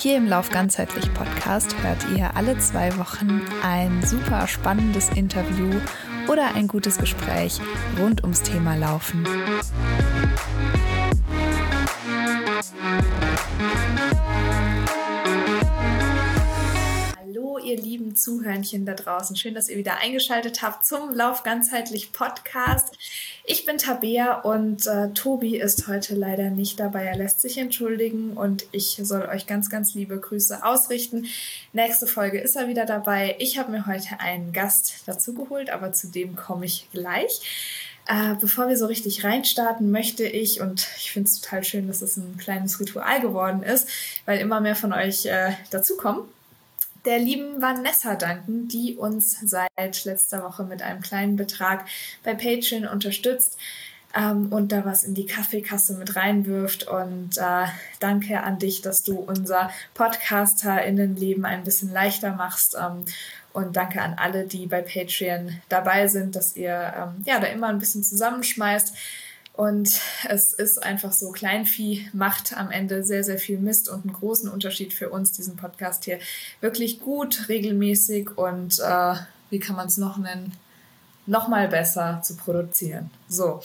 Hier im Lauf ganzheitlich Podcast hört ihr alle zwei Wochen ein super spannendes Interview oder ein gutes Gespräch rund ums Thema Laufen. ihr lieben Zuhörnchen da draußen. Schön, dass ihr wieder eingeschaltet habt zum Lauf ganzheitlich Podcast. Ich bin Tabea und äh, Tobi ist heute leider nicht dabei. Er lässt sich entschuldigen und ich soll euch ganz, ganz liebe Grüße ausrichten. Nächste Folge ist er wieder dabei. Ich habe mir heute einen Gast dazu geholt, aber zu dem komme ich gleich. Äh, bevor wir so richtig reinstarten, möchte ich, und ich finde es total schön, dass es ein kleines Ritual geworden ist, weil immer mehr von euch äh, dazukommen der lieben Vanessa danken, die uns seit letzter Woche mit einem kleinen Betrag bei Patreon unterstützt ähm, und da was in die Kaffeekasse mit reinwirft. Und äh, danke an dich, dass du unser PodcasterInnenleben ein bisschen leichter machst. Ähm, und danke an alle, die bei Patreon dabei sind, dass ihr ähm, ja da immer ein bisschen zusammenschmeißt. Und es ist einfach so, Kleinvieh macht am Ende sehr, sehr viel Mist und einen großen Unterschied für uns, diesen Podcast hier wirklich gut, regelmäßig und äh, wie kann man es noch nennen, noch mal besser zu produzieren. So,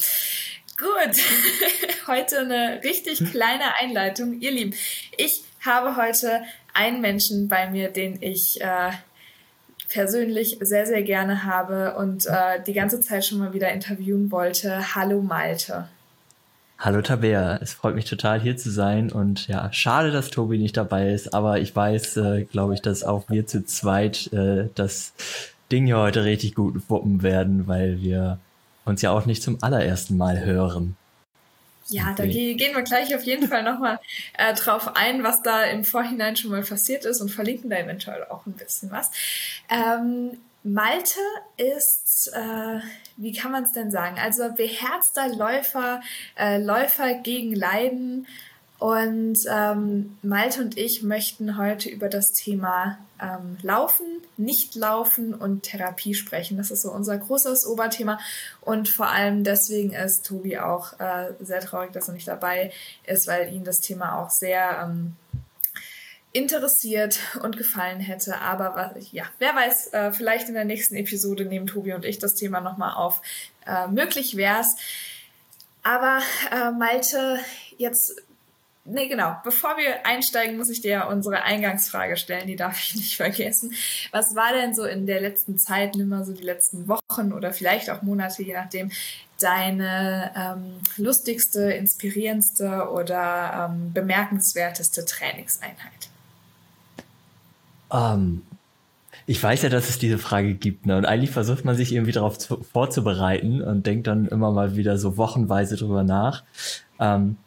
gut. heute eine richtig kleine Einleitung. Ihr Lieben, ich habe heute einen Menschen bei mir, den ich äh, persönlich sehr, sehr gerne habe und äh, die ganze Zeit schon mal wieder interviewen wollte. Hallo Malte. Hallo Tabea, es freut mich total hier zu sein und ja, schade, dass Tobi nicht dabei ist, aber ich weiß, äh, glaube ich, dass auch wir zu zweit äh, das Ding hier heute richtig gut wuppen werden, weil wir uns ja auch nicht zum allerersten Mal hören. Ja, da gehen wir gleich auf jeden Fall nochmal äh, drauf ein, was da im Vorhinein schon mal passiert ist und verlinken da eventuell auch ein bisschen was. Ähm, Malte ist, äh, wie kann man es denn sagen? Also beherzter Läufer, äh, Läufer gegen Leiden und ähm, Malte und ich möchten heute über das Thema ähm, Laufen, Nicht-Laufen und Therapie sprechen. Das ist so unser großes Oberthema. Und vor allem deswegen ist Tobi auch äh, sehr traurig, dass er nicht dabei ist, weil ihn das Thema auch sehr ähm, interessiert und gefallen hätte. Aber was, ja, wer weiß, äh, vielleicht in der nächsten Episode nehmen Tobi und ich das Thema nochmal auf. Äh, möglich wär's. Aber äh, Malte, jetzt Nee, genau. Bevor wir einsteigen, muss ich dir unsere Eingangsfrage stellen, die darf ich nicht vergessen. Was war denn so in der letzten Zeit, nimm mal so die letzten Wochen oder vielleicht auch Monate, je nachdem, deine ähm, lustigste, inspirierendste oder ähm, bemerkenswerteste Trainingseinheit? Um, ich weiß ja, dass es diese Frage gibt, ne? Und eigentlich versucht man sich irgendwie darauf zu, vorzubereiten und denkt dann immer mal wieder so wochenweise drüber nach. Um,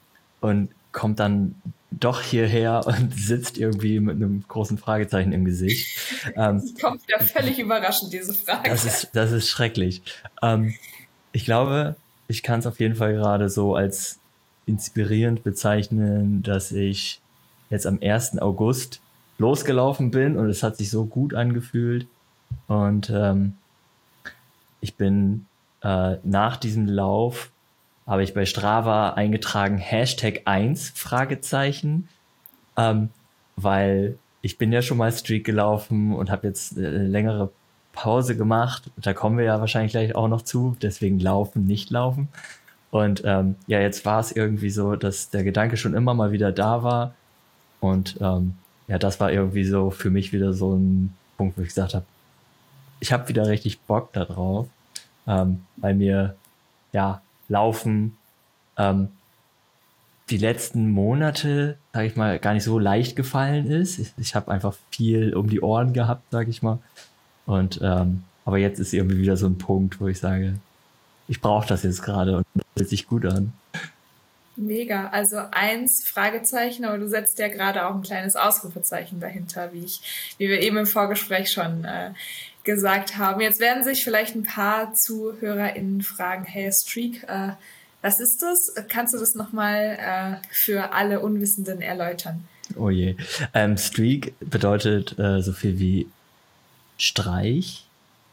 und kommt dann doch hierher und sitzt irgendwie mit einem großen Fragezeichen im Gesicht. Ähm, das kommt ja völlig überraschend, diese Frage. Das ist, das ist schrecklich. Ähm, ich glaube, ich kann es auf jeden Fall gerade so als inspirierend bezeichnen, dass ich jetzt am 1. August losgelaufen bin und es hat sich so gut angefühlt. Und ähm, ich bin äh, nach diesem Lauf habe ich bei Strava eingetragen Hashtag 1 Fragezeichen, ähm, weil ich bin ja schon mal Streak gelaufen und habe jetzt eine längere Pause gemacht. Da kommen wir ja wahrscheinlich gleich auch noch zu, deswegen laufen, nicht laufen. Und ähm, ja, jetzt war es irgendwie so, dass der Gedanke schon immer mal wieder da war. Und ähm, ja, das war irgendwie so für mich wieder so ein Punkt, wo ich gesagt habe, ich habe wieder richtig Bock darauf, ähm, weil mir ja Laufen ähm, die letzten Monate, sage ich mal, gar nicht so leicht gefallen ist. Ich, ich habe einfach viel um die Ohren gehabt, sage ich mal. Und ähm, aber jetzt ist irgendwie wieder so ein Punkt, wo ich sage, ich brauche das jetzt gerade und das fühlt sich gut an. Mega. Also eins Fragezeichen, aber du setzt ja gerade auch ein kleines Ausrufezeichen dahinter, wie ich, wie wir eben im Vorgespräch schon äh, gesagt haben. Jetzt werden sich vielleicht ein paar ZuhörerInnen fragen, hey Streak, äh, was ist das? Kannst du das nochmal äh, für alle Unwissenden erläutern? Oh je. Ähm, Streak bedeutet äh, so viel wie Streich.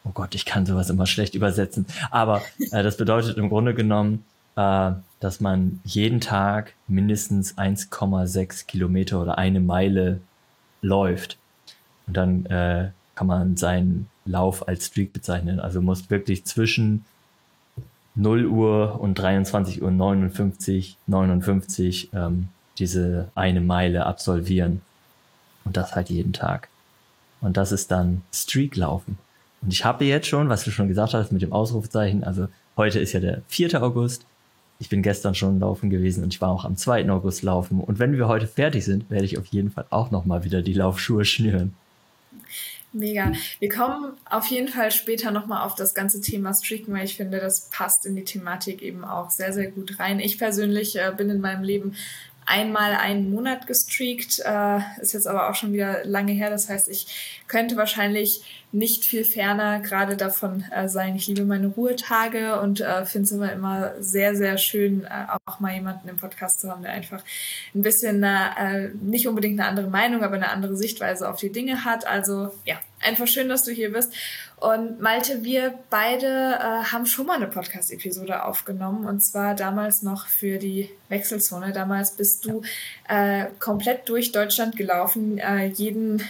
Oh Gott, ich kann sowas immer schlecht übersetzen. Aber äh, das bedeutet im Grunde genommen, äh, dass man jeden Tag mindestens 1,6 Kilometer oder eine Meile läuft. Und dann äh, kann man seinen Lauf als Streak bezeichnen. Also muss wirklich zwischen 0 Uhr und 23 Uhr 59, 59 ähm, diese eine Meile absolvieren. Und das halt jeden Tag. Und das ist dann Streaklaufen. Und ich habe jetzt schon, was du schon gesagt hast mit dem Ausrufezeichen, also heute ist ja der 4. August. Ich bin gestern schon laufen gewesen und ich war auch am 2. August laufen. Und wenn wir heute fertig sind, werde ich auf jeden Fall auch nochmal wieder die Laufschuhe schnüren. Mega. Wir kommen auf jeden Fall später nochmal auf das ganze Thema Streaken, weil ich finde, das passt in die Thematik eben auch sehr, sehr gut rein. Ich persönlich äh, bin in meinem Leben einmal einen Monat gestreakt, äh, ist jetzt aber auch schon wieder lange her. Das heißt, ich könnte wahrscheinlich nicht viel ferner gerade davon äh, sein. Ich liebe meine Ruhetage und äh, finde es immer immer sehr, sehr schön, äh, auch mal jemanden im Podcast zu haben, der einfach ein bisschen äh, nicht unbedingt eine andere Meinung, aber eine andere Sichtweise auf die Dinge hat. Also ja, einfach schön, dass du hier bist. Und Malte, wir beide äh, haben schon mal eine Podcast-Episode aufgenommen und zwar damals noch für die Wechselzone. Damals bist du äh, komplett durch Deutschland gelaufen, äh, jeden,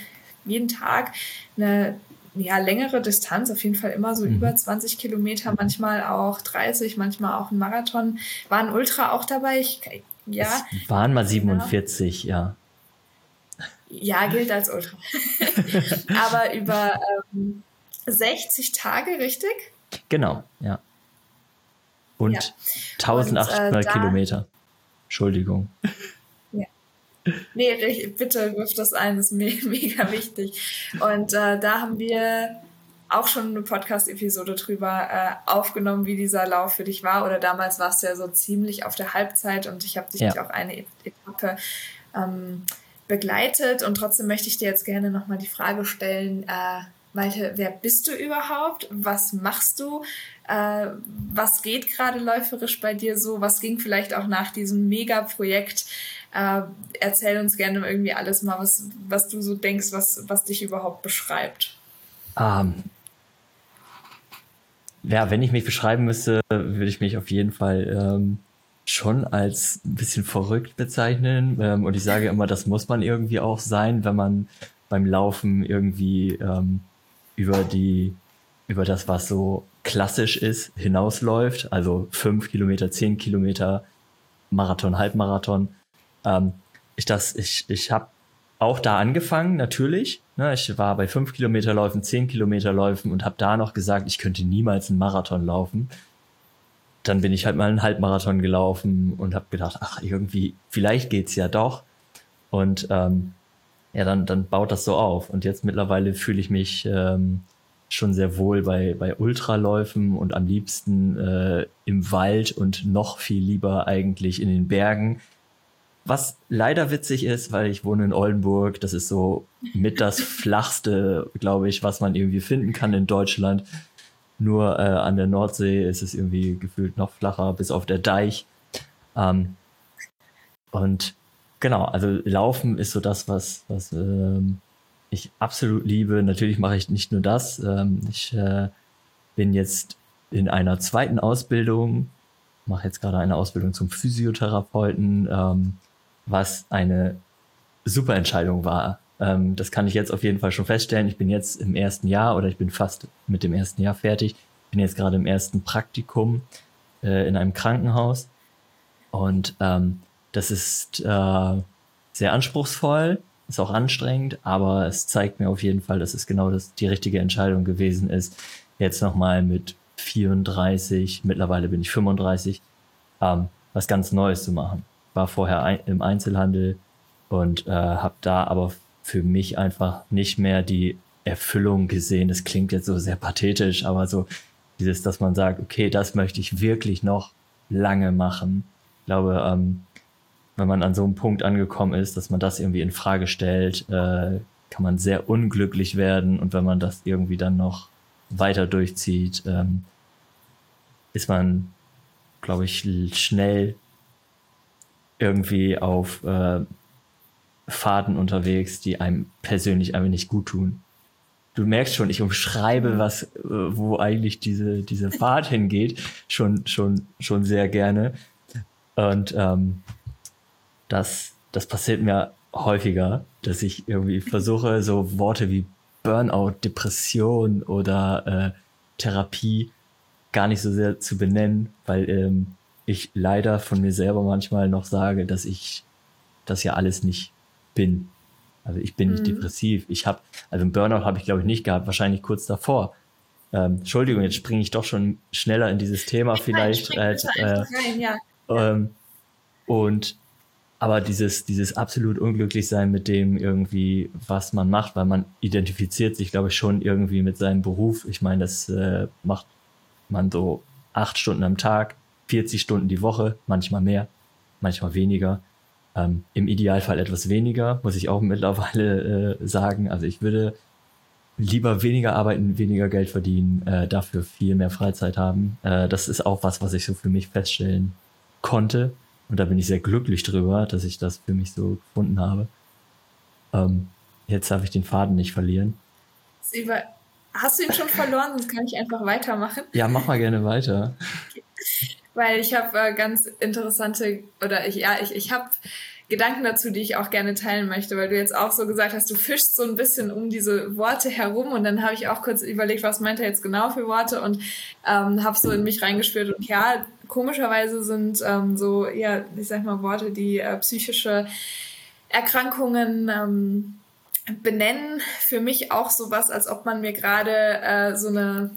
jeden Tag eine ja, längere Distanz, auf jeden Fall immer so mhm. über 20 Kilometer, manchmal auch 30, manchmal auch ein Marathon. War ein Ultra auch dabei? Ich, ja. Es waren mal 47, genau. ja. Ja, gilt als Ultra. Aber über ähm, 60 Tage, richtig? Genau, ja. Und ja. 1800 Und, äh, Kilometer. Entschuldigung. Ja. Nee, bitte wirf das ein, das ist me mega wichtig. Und äh, da haben wir auch schon eine Podcast-Episode drüber äh, aufgenommen, wie dieser Lauf für dich war. Oder damals warst du ja so ziemlich auf der Halbzeit und ich habe dich ja. auch eine Etappe ähm, begleitet. Und trotzdem möchte ich dir jetzt gerne nochmal die Frage stellen, äh, Malte, wer bist du überhaupt? Was machst du? Äh, was geht gerade läuferisch bei dir so? Was ging vielleicht auch nach diesem Mega-Projekt? Äh, erzähl uns gerne irgendwie alles mal, was, was du so denkst, was, was dich überhaupt beschreibt. Um, ähm, ja, wenn ich mich beschreiben müsste, würde ich mich auf jeden Fall ähm, schon als ein bisschen verrückt bezeichnen. Ähm, und ich sage immer, das muss man irgendwie auch sein, wenn man beim Laufen irgendwie ähm, über die, über das, was so klassisch ist, hinausläuft. Also fünf Kilometer, zehn Kilometer, Marathon, Halbmarathon. Ähm, ich das, ich, ich habe auch da angefangen, natürlich. Ne, ich war bei fünf Kilometer Läufen, zehn Kilometer Läufen und habe da noch gesagt, ich könnte niemals einen Marathon laufen. Dann bin ich halt mal einen Halbmarathon gelaufen und habe gedacht, ach, irgendwie, vielleicht geht's ja doch. Und ähm, ja, dann, dann baut das so auf. Und jetzt mittlerweile fühle ich mich ähm, schon sehr wohl bei, bei Ultraläufen und am liebsten äh, im Wald und noch viel lieber eigentlich in den Bergen. Was leider witzig ist, weil ich wohne in Oldenburg, das ist so mit das flachste, glaube ich, was man irgendwie finden kann in Deutschland. Nur äh, an der Nordsee ist es irgendwie gefühlt noch flacher, bis auf der Deich. Ähm, und genau, also Laufen ist so das, was, was ähm, ich absolut liebe. Natürlich mache ich nicht nur das. Ähm, ich äh, bin jetzt in einer zweiten Ausbildung, mache jetzt gerade eine Ausbildung zum Physiotherapeuten, ähm, was eine super Entscheidung war. Ähm, das kann ich jetzt auf jeden Fall schon feststellen. Ich bin jetzt im ersten Jahr oder ich bin fast mit dem ersten Jahr fertig. Bin jetzt gerade im ersten Praktikum äh, in einem Krankenhaus und ähm, das ist äh, sehr anspruchsvoll, ist auch anstrengend, aber es zeigt mir auf jeden Fall, dass es genau das, die richtige Entscheidung gewesen ist, jetzt nochmal mit 34, mittlerweile bin ich 35, ähm, was ganz Neues zu machen. War vorher ein, im Einzelhandel und äh, habe da aber für mich einfach nicht mehr die Erfüllung gesehen. Das klingt jetzt so sehr pathetisch, aber so dieses, dass man sagt, okay, das möchte ich wirklich noch lange machen. Ich glaube, ähm, wenn man an so einem Punkt angekommen ist, dass man das irgendwie in Frage stellt, äh, kann man sehr unglücklich werden und wenn man das irgendwie dann noch weiter durchzieht, ähm, ist man, glaube ich, schnell irgendwie auf äh, Faden unterwegs, die einem persönlich einfach nicht gut tun. Du merkst schon, ich umschreibe was, äh, wo eigentlich diese diese Fahrt hingeht, schon schon schon sehr gerne. Und ähm, das, das passiert mir häufiger, dass ich irgendwie versuche, so Worte wie Burnout, Depression oder äh, Therapie gar nicht so sehr zu benennen, weil ähm, ich leider von mir selber manchmal noch sage, dass ich das ja alles nicht bin. Also ich bin mhm. nicht depressiv. Ich habe, also ein Burnout habe ich glaube ich nicht gehabt, wahrscheinlich kurz davor. Ähm, Entschuldigung, jetzt springe ich doch schon schneller in dieses Thema ich vielleicht. Äh, äh, rein, ja. ähm, und aber dieses, dieses absolut unglücklich sein mit dem irgendwie, was man macht, weil man identifiziert sich, glaube ich, schon irgendwie mit seinem Beruf. Ich meine, das äh, macht man so acht Stunden am Tag, 40 Stunden die Woche, manchmal mehr, manchmal weniger. Ähm, Im Idealfall etwas weniger, muss ich auch mittlerweile äh, sagen. Also ich würde lieber weniger arbeiten, weniger Geld verdienen, äh, dafür viel mehr Freizeit haben. Äh, das ist auch was, was ich so für mich feststellen konnte und da bin ich sehr glücklich drüber, dass ich das für mich so gefunden habe. Ähm, jetzt darf ich den Faden nicht verlieren. Über Hast du ihn schon verloren? Sonst kann ich einfach weitermachen. Ja, mach mal gerne weiter. Okay. Weil ich habe äh, ganz interessante, oder ich, ja, ich, ich habe Gedanken dazu, die ich auch gerne teilen möchte, weil du jetzt auch so gesagt hast, du fischst so ein bisschen um diese Worte herum und dann habe ich auch kurz überlegt, was meint er jetzt genau für Worte und ähm, habe so in mich reingespürt und ja, komischerweise sind ähm, so, ja, ich sag mal Worte, die äh, psychische Erkrankungen ähm, benennen, für mich auch sowas, als ob man mir gerade äh, so eine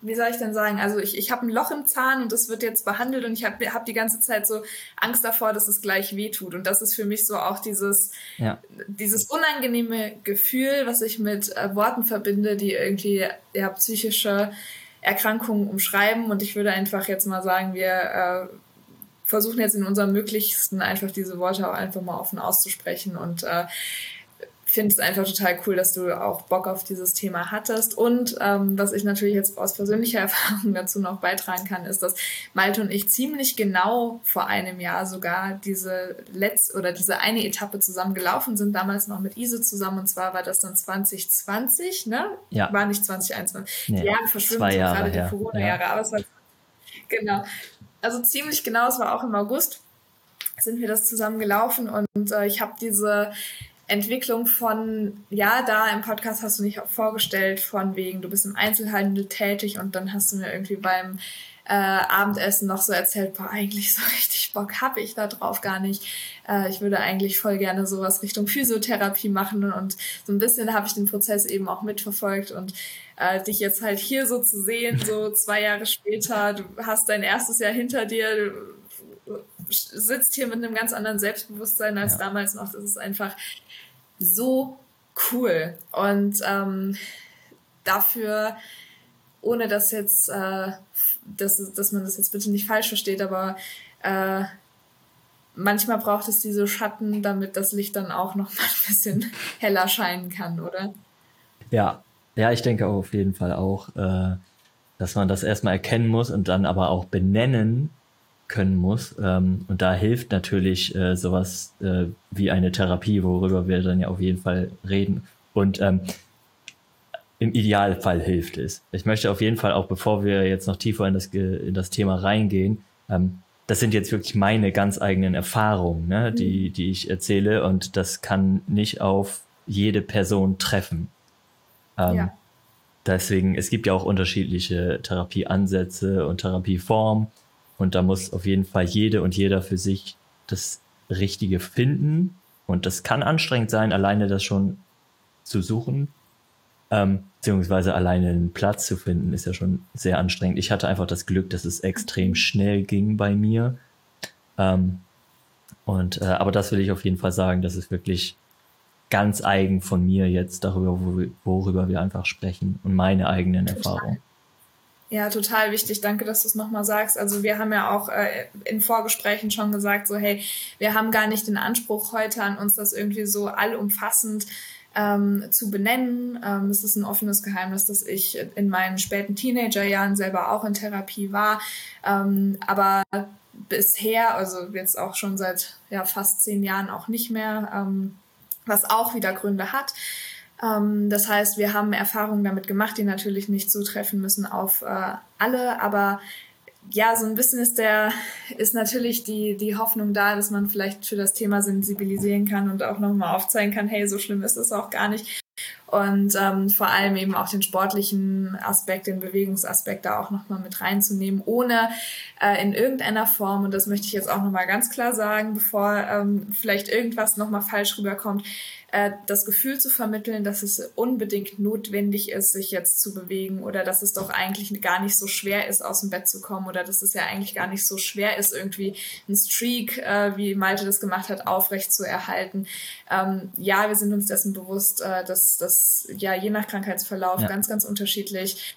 wie soll ich denn sagen, also ich, ich habe ein Loch im Zahn und das wird jetzt behandelt und ich habe hab die ganze Zeit so Angst davor, dass es gleich wehtut. Und das ist für mich so auch dieses, ja. dieses unangenehme Gefühl, was ich mit äh, Worten verbinde, die irgendwie ja, psychische Erkrankungen umschreiben. Und ich würde einfach jetzt mal sagen, wir äh, versuchen jetzt in unserem Möglichsten einfach diese Worte auch einfach mal offen auszusprechen und äh, finde es einfach total cool, dass du auch Bock auf dieses Thema hattest. Und ähm, was ich natürlich jetzt aus persönlicher Erfahrung dazu noch beitragen kann, ist, dass Malte und ich ziemlich genau vor einem Jahr sogar diese letzte oder diese eine Etappe zusammen gelaufen sind, damals noch mit Ise zusammen. Und zwar war das dann 2020, ne? Ja. War nicht 2021. Nee, die Jahre verschwimmen so gerade die Corona-Jahre, ja. aber es war genau. Also ziemlich genau, es war auch im August sind wir das zusammen gelaufen und äh, ich habe diese Entwicklung von, ja, da im Podcast hast du mich auch vorgestellt, von wegen, du bist im Einzelhandel tätig und dann hast du mir irgendwie beim äh, Abendessen noch so erzählt, boah, eigentlich so richtig Bock habe ich da drauf gar nicht. Äh, ich würde eigentlich voll gerne sowas Richtung Physiotherapie machen und so ein bisschen habe ich den Prozess eben auch mitverfolgt und äh, dich jetzt halt hier so zu sehen, so zwei Jahre später, du hast dein erstes Jahr hinter dir, du sitzt hier mit einem ganz anderen Selbstbewusstsein als ja. damals noch. Das ist einfach so cool. Und ähm, dafür, ohne dass jetzt, äh, dass, dass man das jetzt bitte nicht falsch versteht, aber äh, manchmal braucht es diese Schatten, damit das Licht dann auch noch mal ein bisschen heller scheinen kann, oder? Ja, ja, ich denke auf jeden Fall auch, äh, dass man das erstmal erkennen muss und dann aber auch benennen, können muss. Ähm, und da hilft natürlich äh, sowas äh, wie eine Therapie, worüber wir dann ja auf jeden Fall reden. Und ähm, im Idealfall hilft es. Ich möchte auf jeden Fall auch, bevor wir jetzt noch tiefer in das, in das Thema reingehen, ähm, das sind jetzt wirklich meine ganz eigenen Erfahrungen, ne, die, mhm. die ich erzähle und das kann nicht auf jede Person treffen. Ähm, ja. Deswegen, es gibt ja auch unterschiedliche Therapieansätze und Therapieformen. Und da muss auf jeden Fall jede und jeder für sich das Richtige finden. Und das kann anstrengend sein, alleine das schon zu suchen. Ähm, beziehungsweise alleine einen Platz zu finden, ist ja schon sehr anstrengend. Ich hatte einfach das Glück, dass es extrem schnell ging bei mir. Ähm, und äh, aber das will ich auf jeden Fall sagen, das ist wirklich ganz eigen von mir jetzt darüber, worüber wir einfach sprechen und meine eigenen Erfahrungen. Ja, total wichtig. Danke, dass du es nochmal sagst. Also wir haben ja auch äh, in Vorgesprächen schon gesagt, so hey, wir haben gar nicht den Anspruch heute an uns, das irgendwie so allumfassend ähm, zu benennen. Ähm, es ist ein offenes Geheimnis, dass ich in meinen späten Teenagerjahren selber auch in Therapie war. Ähm, aber bisher, also jetzt auch schon seit ja, fast zehn Jahren auch nicht mehr, ähm, was auch wieder Gründe hat. Ähm, das heißt, wir haben Erfahrungen damit gemacht, die natürlich nicht zutreffen müssen auf äh, alle, aber ja, so ein bisschen ist der, ist natürlich die, die Hoffnung da, dass man vielleicht für das Thema sensibilisieren kann und auch nochmal aufzeigen kann, hey, so schlimm ist es auch gar nicht. Und ähm, vor allem eben auch den sportlichen Aspekt, den Bewegungsaspekt da auch nochmal mit reinzunehmen, ohne äh, in irgendeiner Form, und das möchte ich jetzt auch nochmal ganz klar sagen, bevor ähm, vielleicht irgendwas nochmal falsch rüberkommt, äh, das Gefühl zu vermitteln, dass es unbedingt notwendig ist, sich jetzt zu bewegen oder dass es doch eigentlich gar nicht so schwer ist, aus dem Bett zu kommen oder dass es ja eigentlich gar nicht so schwer ist, irgendwie einen Streak, äh, wie Malte das gemacht hat, aufrecht zu erhalten. Ähm, ja, wir sind uns dessen bewusst, äh, dass das ja je nach Krankheitsverlauf ja. ganz, ganz unterschiedlich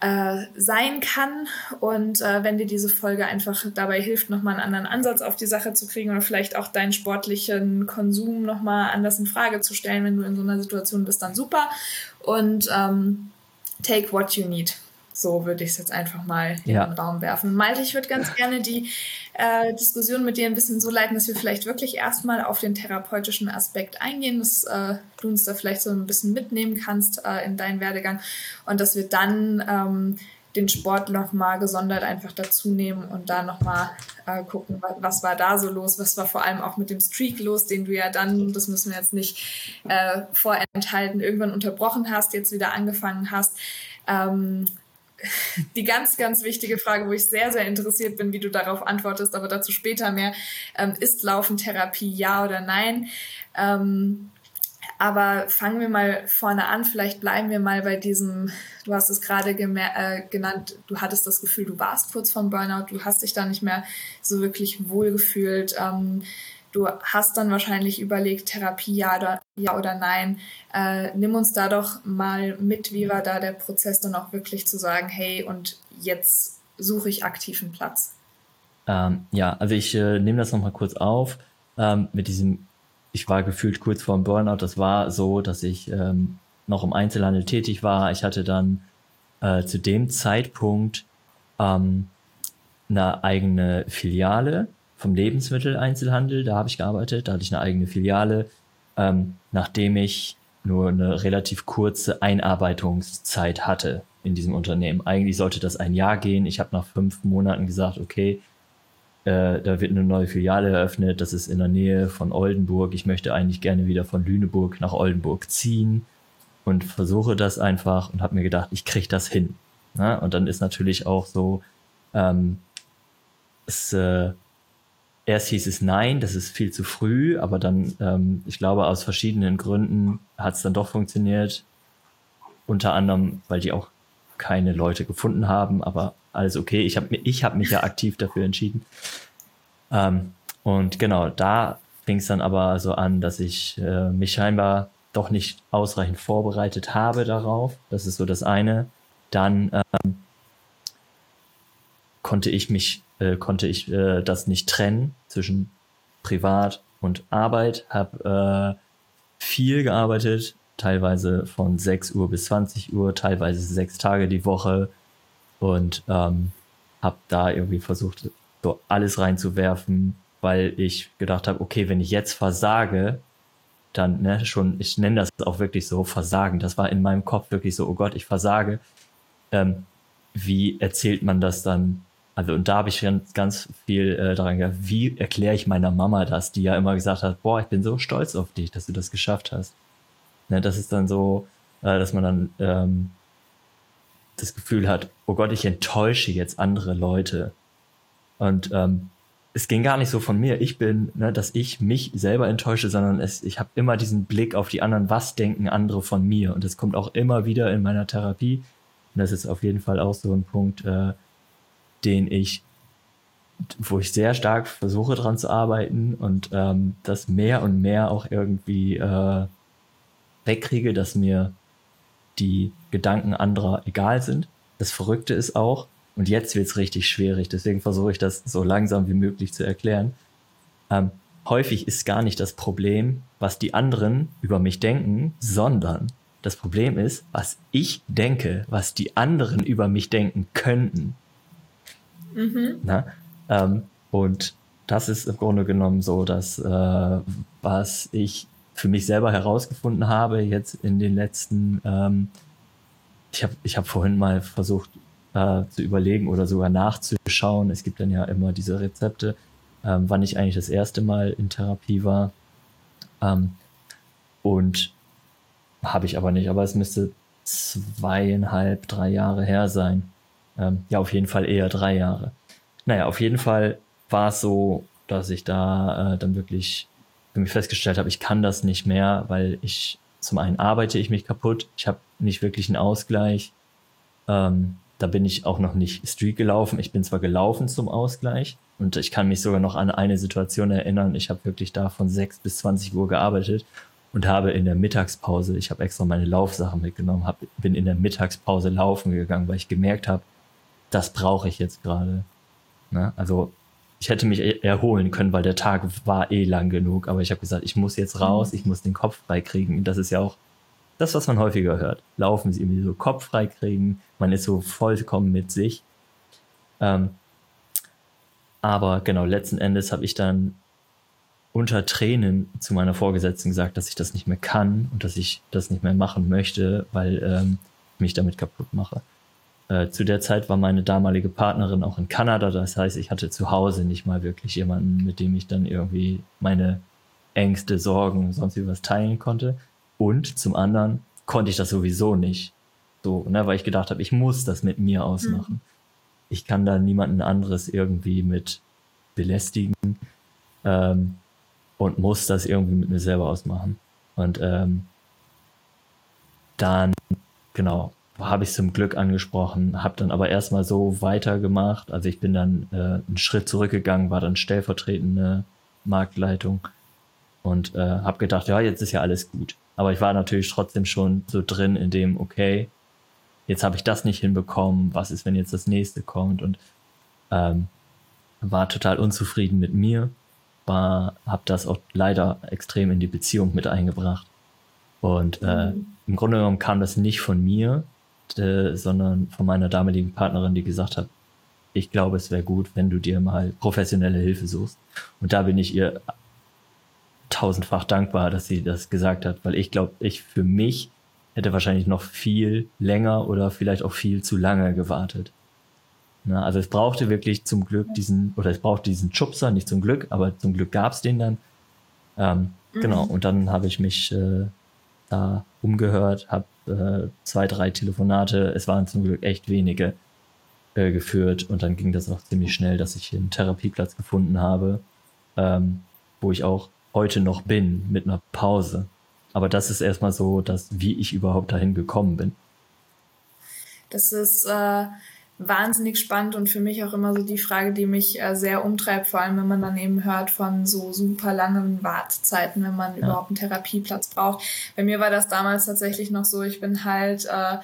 äh, sein kann. Und äh, wenn dir diese Folge einfach dabei hilft, nochmal einen anderen Ansatz auf die Sache zu kriegen oder vielleicht auch deinen sportlichen Konsum nochmal anders in Frage zu stellen, wenn du in so einer Situation bist, dann super. Und ähm, take what you need. So würde ich es jetzt einfach mal ja. in den Raum werfen. Malte, ich würde ganz gerne die äh, Diskussion mit dir ein bisschen so leiten, dass wir vielleicht wirklich erstmal auf den therapeutischen Aspekt eingehen, dass äh, du uns da vielleicht so ein bisschen mitnehmen kannst äh, in deinen Werdegang und dass wir dann ähm, den Sport nochmal gesondert einfach dazu nehmen und da nochmal äh, gucken, was, war da so los, was war vor allem auch mit dem Streak los, den du ja dann, das müssen wir jetzt nicht äh, vorenthalten, irgendwann unterbrochen hast, jetzt wieder angefangen hast. Ähm, die ganz, ganz wichtige Frage, wo ich sehr, sehr interessiert bin, wie du darauf antwortest, aber dazu später mehr. Ähm, ist Laufentherapie ja oder nein? Ähm, aber fangen wir mal vorne an. Vielleicht bleiben wir mal bei diesem, du hast es gerade äh, genannt, du hattest das Gefühl, du warst kurz vom Burnout, du hast dich da nicht mehr so wirklich wohlgefühlt. Ähm, Du hast dann wahrscheinlich überlegt, Therapie ja oder, ja oder nein. Äh, nimm uns da doch mal mit, wie war da der Prozess dann auch wirklich zu sagen, hey, und jetzt suche ich aktiven Platz. Ähm, ja, also ich äh, nehme das nochmal kurz auf. Ähm, mit diesem, ich war gefühlt kurz vor dem Burnout. Das war so, dass ich ähm, noch im Einzelhandel tätig war. Ich hatte dann äh, zu dem Zeitpunkt ähm, eine eigene Filiale vom Lebensmitteleinzelhandel, da habe ich gearbeitet, da hatte ich eine eigene Filiale, ähm, nachdem ich nur eine relativ kurze Einarbeitungszeit hatte in diesem Unternehmen. Eigentlich sollte das ein Jahr gehen. Ich habe nach fünf Monaten gesagt, okay, äh, da wird eine neue Filiale eröffnet, das ist in der Nähe von Oldenburg. Ich möchte eigentlich gerne wieder von Lüneburg nach Oldenburg ziehen und versuche das einfach und habe mir gedacht, ich kriege das hin. Na? Und dann ist natürlich auch so, ähm, es äh, erst hieß es nein, das ist viel zu früh, aber dann, ähm, ich glaube, aus verschiedenen Gründen hat es dann doch funktioniert. Unter anderem, weil die auch keine Leute gefunden haben, aber alles okay. Ich habe ich hab mich ja aktiv dafür entschieden. Ähm, und genau, da fing es dann aber so an, dass ich äh, mich scheinbar doch nicht ausreichend vorbereitet habe darauf. Das ist so das eine. Dann ähm, konnte ich mich äh, konnte ich äh, das nicht trennen zwischen Privat und Arbeit, habe äh, viel gearbeitet, teilweise von 6 Uhr bis 20 Uhr, teilweise sechs Tage die Woche und ähm, habe da irgendwie versucht, so alles reinzuwerfen, weil ich gedacht habe, okay, wenn ich jetzt versage, dann ne, schon, ich nenne das auch wirklich so, Versagen. Das war in meinem Kopf wirklich so, oh Gott, ich versage. Ähm, wie erzählt man das dann also und da habe ich ganz, ganz viel äh, daran gedacht, wie erkläre ich meiner Mama das, die ja immer gesagt hat, boah, ich bin so stolz auf dich, dass du das geschafft hast. Ne, das ist dann so, äh, dass man dann ähm, das Gefühl hat, oh Gott, ich enttäusche jetzt andere Leute. Und ähm, es ging gar nicht so von mir. Ich bin, ne, dass ich mich selber enttäusche, sondern es, ich habe immer diesen Blick auf die anderen, was denken andere von mir. Und das kommt auch immer wieder in meiner Therapie. Und das ist auf jeden Fall auch so ein Punkt, äh, den ich, wo ich sehr stark versuche dran zu arbeiten und ähm, das mehr und mehr auch irgendwie äh, wegkriege, dass mir die Gedanken anderer egal sind. Das Verrückte ist auch, und jetzt wird es richtig schwierig, deswegen versuche ich das so langsam wie möglich zu erklären. Ähm, häufig ist gar nicht das Problem, was die anderen über mich denken, sondern das Problem ist, was ich denke, was die anderen über mich denken könnten. Mhm. Na? Ähm, und das ist im Grunde genommen so, dass äh, was ich für mich selber herausgefunden habe, jetzt in den letzten, ähm, ich habe ich hab vorhin mal versucht, äh, zu überlegen oder sogar nachzuschauen. Es gibt dann ja immer diese Rezepte, ähm, wann ich eigentlich das erste Mal in Therapie war. Ähm, und habe ich aber nicht, aber es müsste zweieinhalb, drei Jahre her sein. Ähm, ja, auf jeden Fall eher drei Jahre. Naja, auf jeden Fall war es so, dass ich da äh, dann wirklich für mich festgestellt habe, ich kann das nicht mehr, weil ich zum einen arbeite ich mich kaputt, ich habe nicht wirklich einen Ausgleich. Ähm, da bin ich auch noch nicht Street gelaufen. Ich bin zwar gelaufen zum Ausgleich und ich kann mich sogar noch an eine Situation erinnern. Ich habe wirklich da von 6 bis 20 Uhr gearbeitet und habe in der Mittagspause, ich habe extra meine Laufsachen mitgenommen, hab, bin in der Mittagspause laufen gegangen, weil ich gemerkt habe, das brauche ich jetzt gerade. Ne? Also ich hätte mich e-, erholen können, weil der Tag war eh lang genug, aber ich habe gesagt, ich muss jetzt raus, ich muss den Kopf frei kriegen. Das ist ja auch das, was man häufiger hört. Laufen sie irgendwie so Kopf frei kriegen, man ist so vollkommen mit sich. Ähm, aber genau, letzten Endes habe ich dann unter Tränen zu meiner Vorgesetzten gesagt, dass ich das nicht mehr kann und dass ich das nicht mehr machen möchte, weil ähm, ich mich damit kaputt mache. Äh, zu der Zeit war meine damalige Partnerin auch in Kanada, das heißt, ich hatte zu Hause nicht mal wirklich jemanden, mit dem ich dann irgendwie meine Ängste, Sorgen, sonst wie was teilen konnte. Und zum anderen konnte ich das sowieso nicht. So, ne, weil ich gedacht habe, ich muss das mit mir ausmachen. Mhm. Ich kann da niemanden anderes irgendwie mit belästigen ähm, und muss das irgendwie mit mir selber ausmachen. Und ähm, dann, genau, habe ich zum Glück angesprochen, habe dann aber erstmal so weitergemacht. Also ich bin dann äh, einen Schritt zurückgegangen, war dann stellvertretende Marktleitung und äh, habe gedacht, ja, jetzt ist ja alles gut. Aber ich war natürlich trotzdem schon so drin in dem, okay, jetzt habe ich das nicht hinbekommen, was ist, wenn jetzt das nächste kommt und ähm, war total unzufrieden mit mir, war, habe das auch leider extrem in die Beziehung mit eingebracht. Und äh, mhm. im Grunde genommen kam das nicht von mir, äh, sondern von meiner damaligen Partnerin, die gesagt hat, ich glaube, es wäre gut, wenn du dir mal professionelle Hilfe suchst. Und da bin ich ihr tausendfach dankbar, dass sie das gesagt hat, weil ich glaube, ich für mich hätte wahrscheinlich noch viel länger oder vielleicht auch viel zu lange gewartet. Na, also es brauchte wirklich zum Glück diesen, oder es brauchte diesen Schubser, nicht zum Glück, aber zum Glück gab es den dann. Ähm, mhm. Genau, und dann habe ich mich äh, da umgehört, habe äh, zwei, drei Telefonate, es waren zum Glück echt wenige, äh, geführt und dann ging das auch ziemlich schnell, dass ich einen Therapieplatz gefunden habe, ähm, wo ich auch heute noch bin mit einer Pause. Aber das ist erstmal so, dass wie ich überhaupt dahin gekommen bin. Das ist äh, wahnsinnig spannend und für mich auch immer so die Frage, die mich äh, sehr umtreibt, vor allem wenn man dann eben hört von so super langen Wartezeiten, wenn man ja. überhaupt einen Therapieplatz braucht. Bei mir war das damals tatsächlich noch so, ich bin halt äh,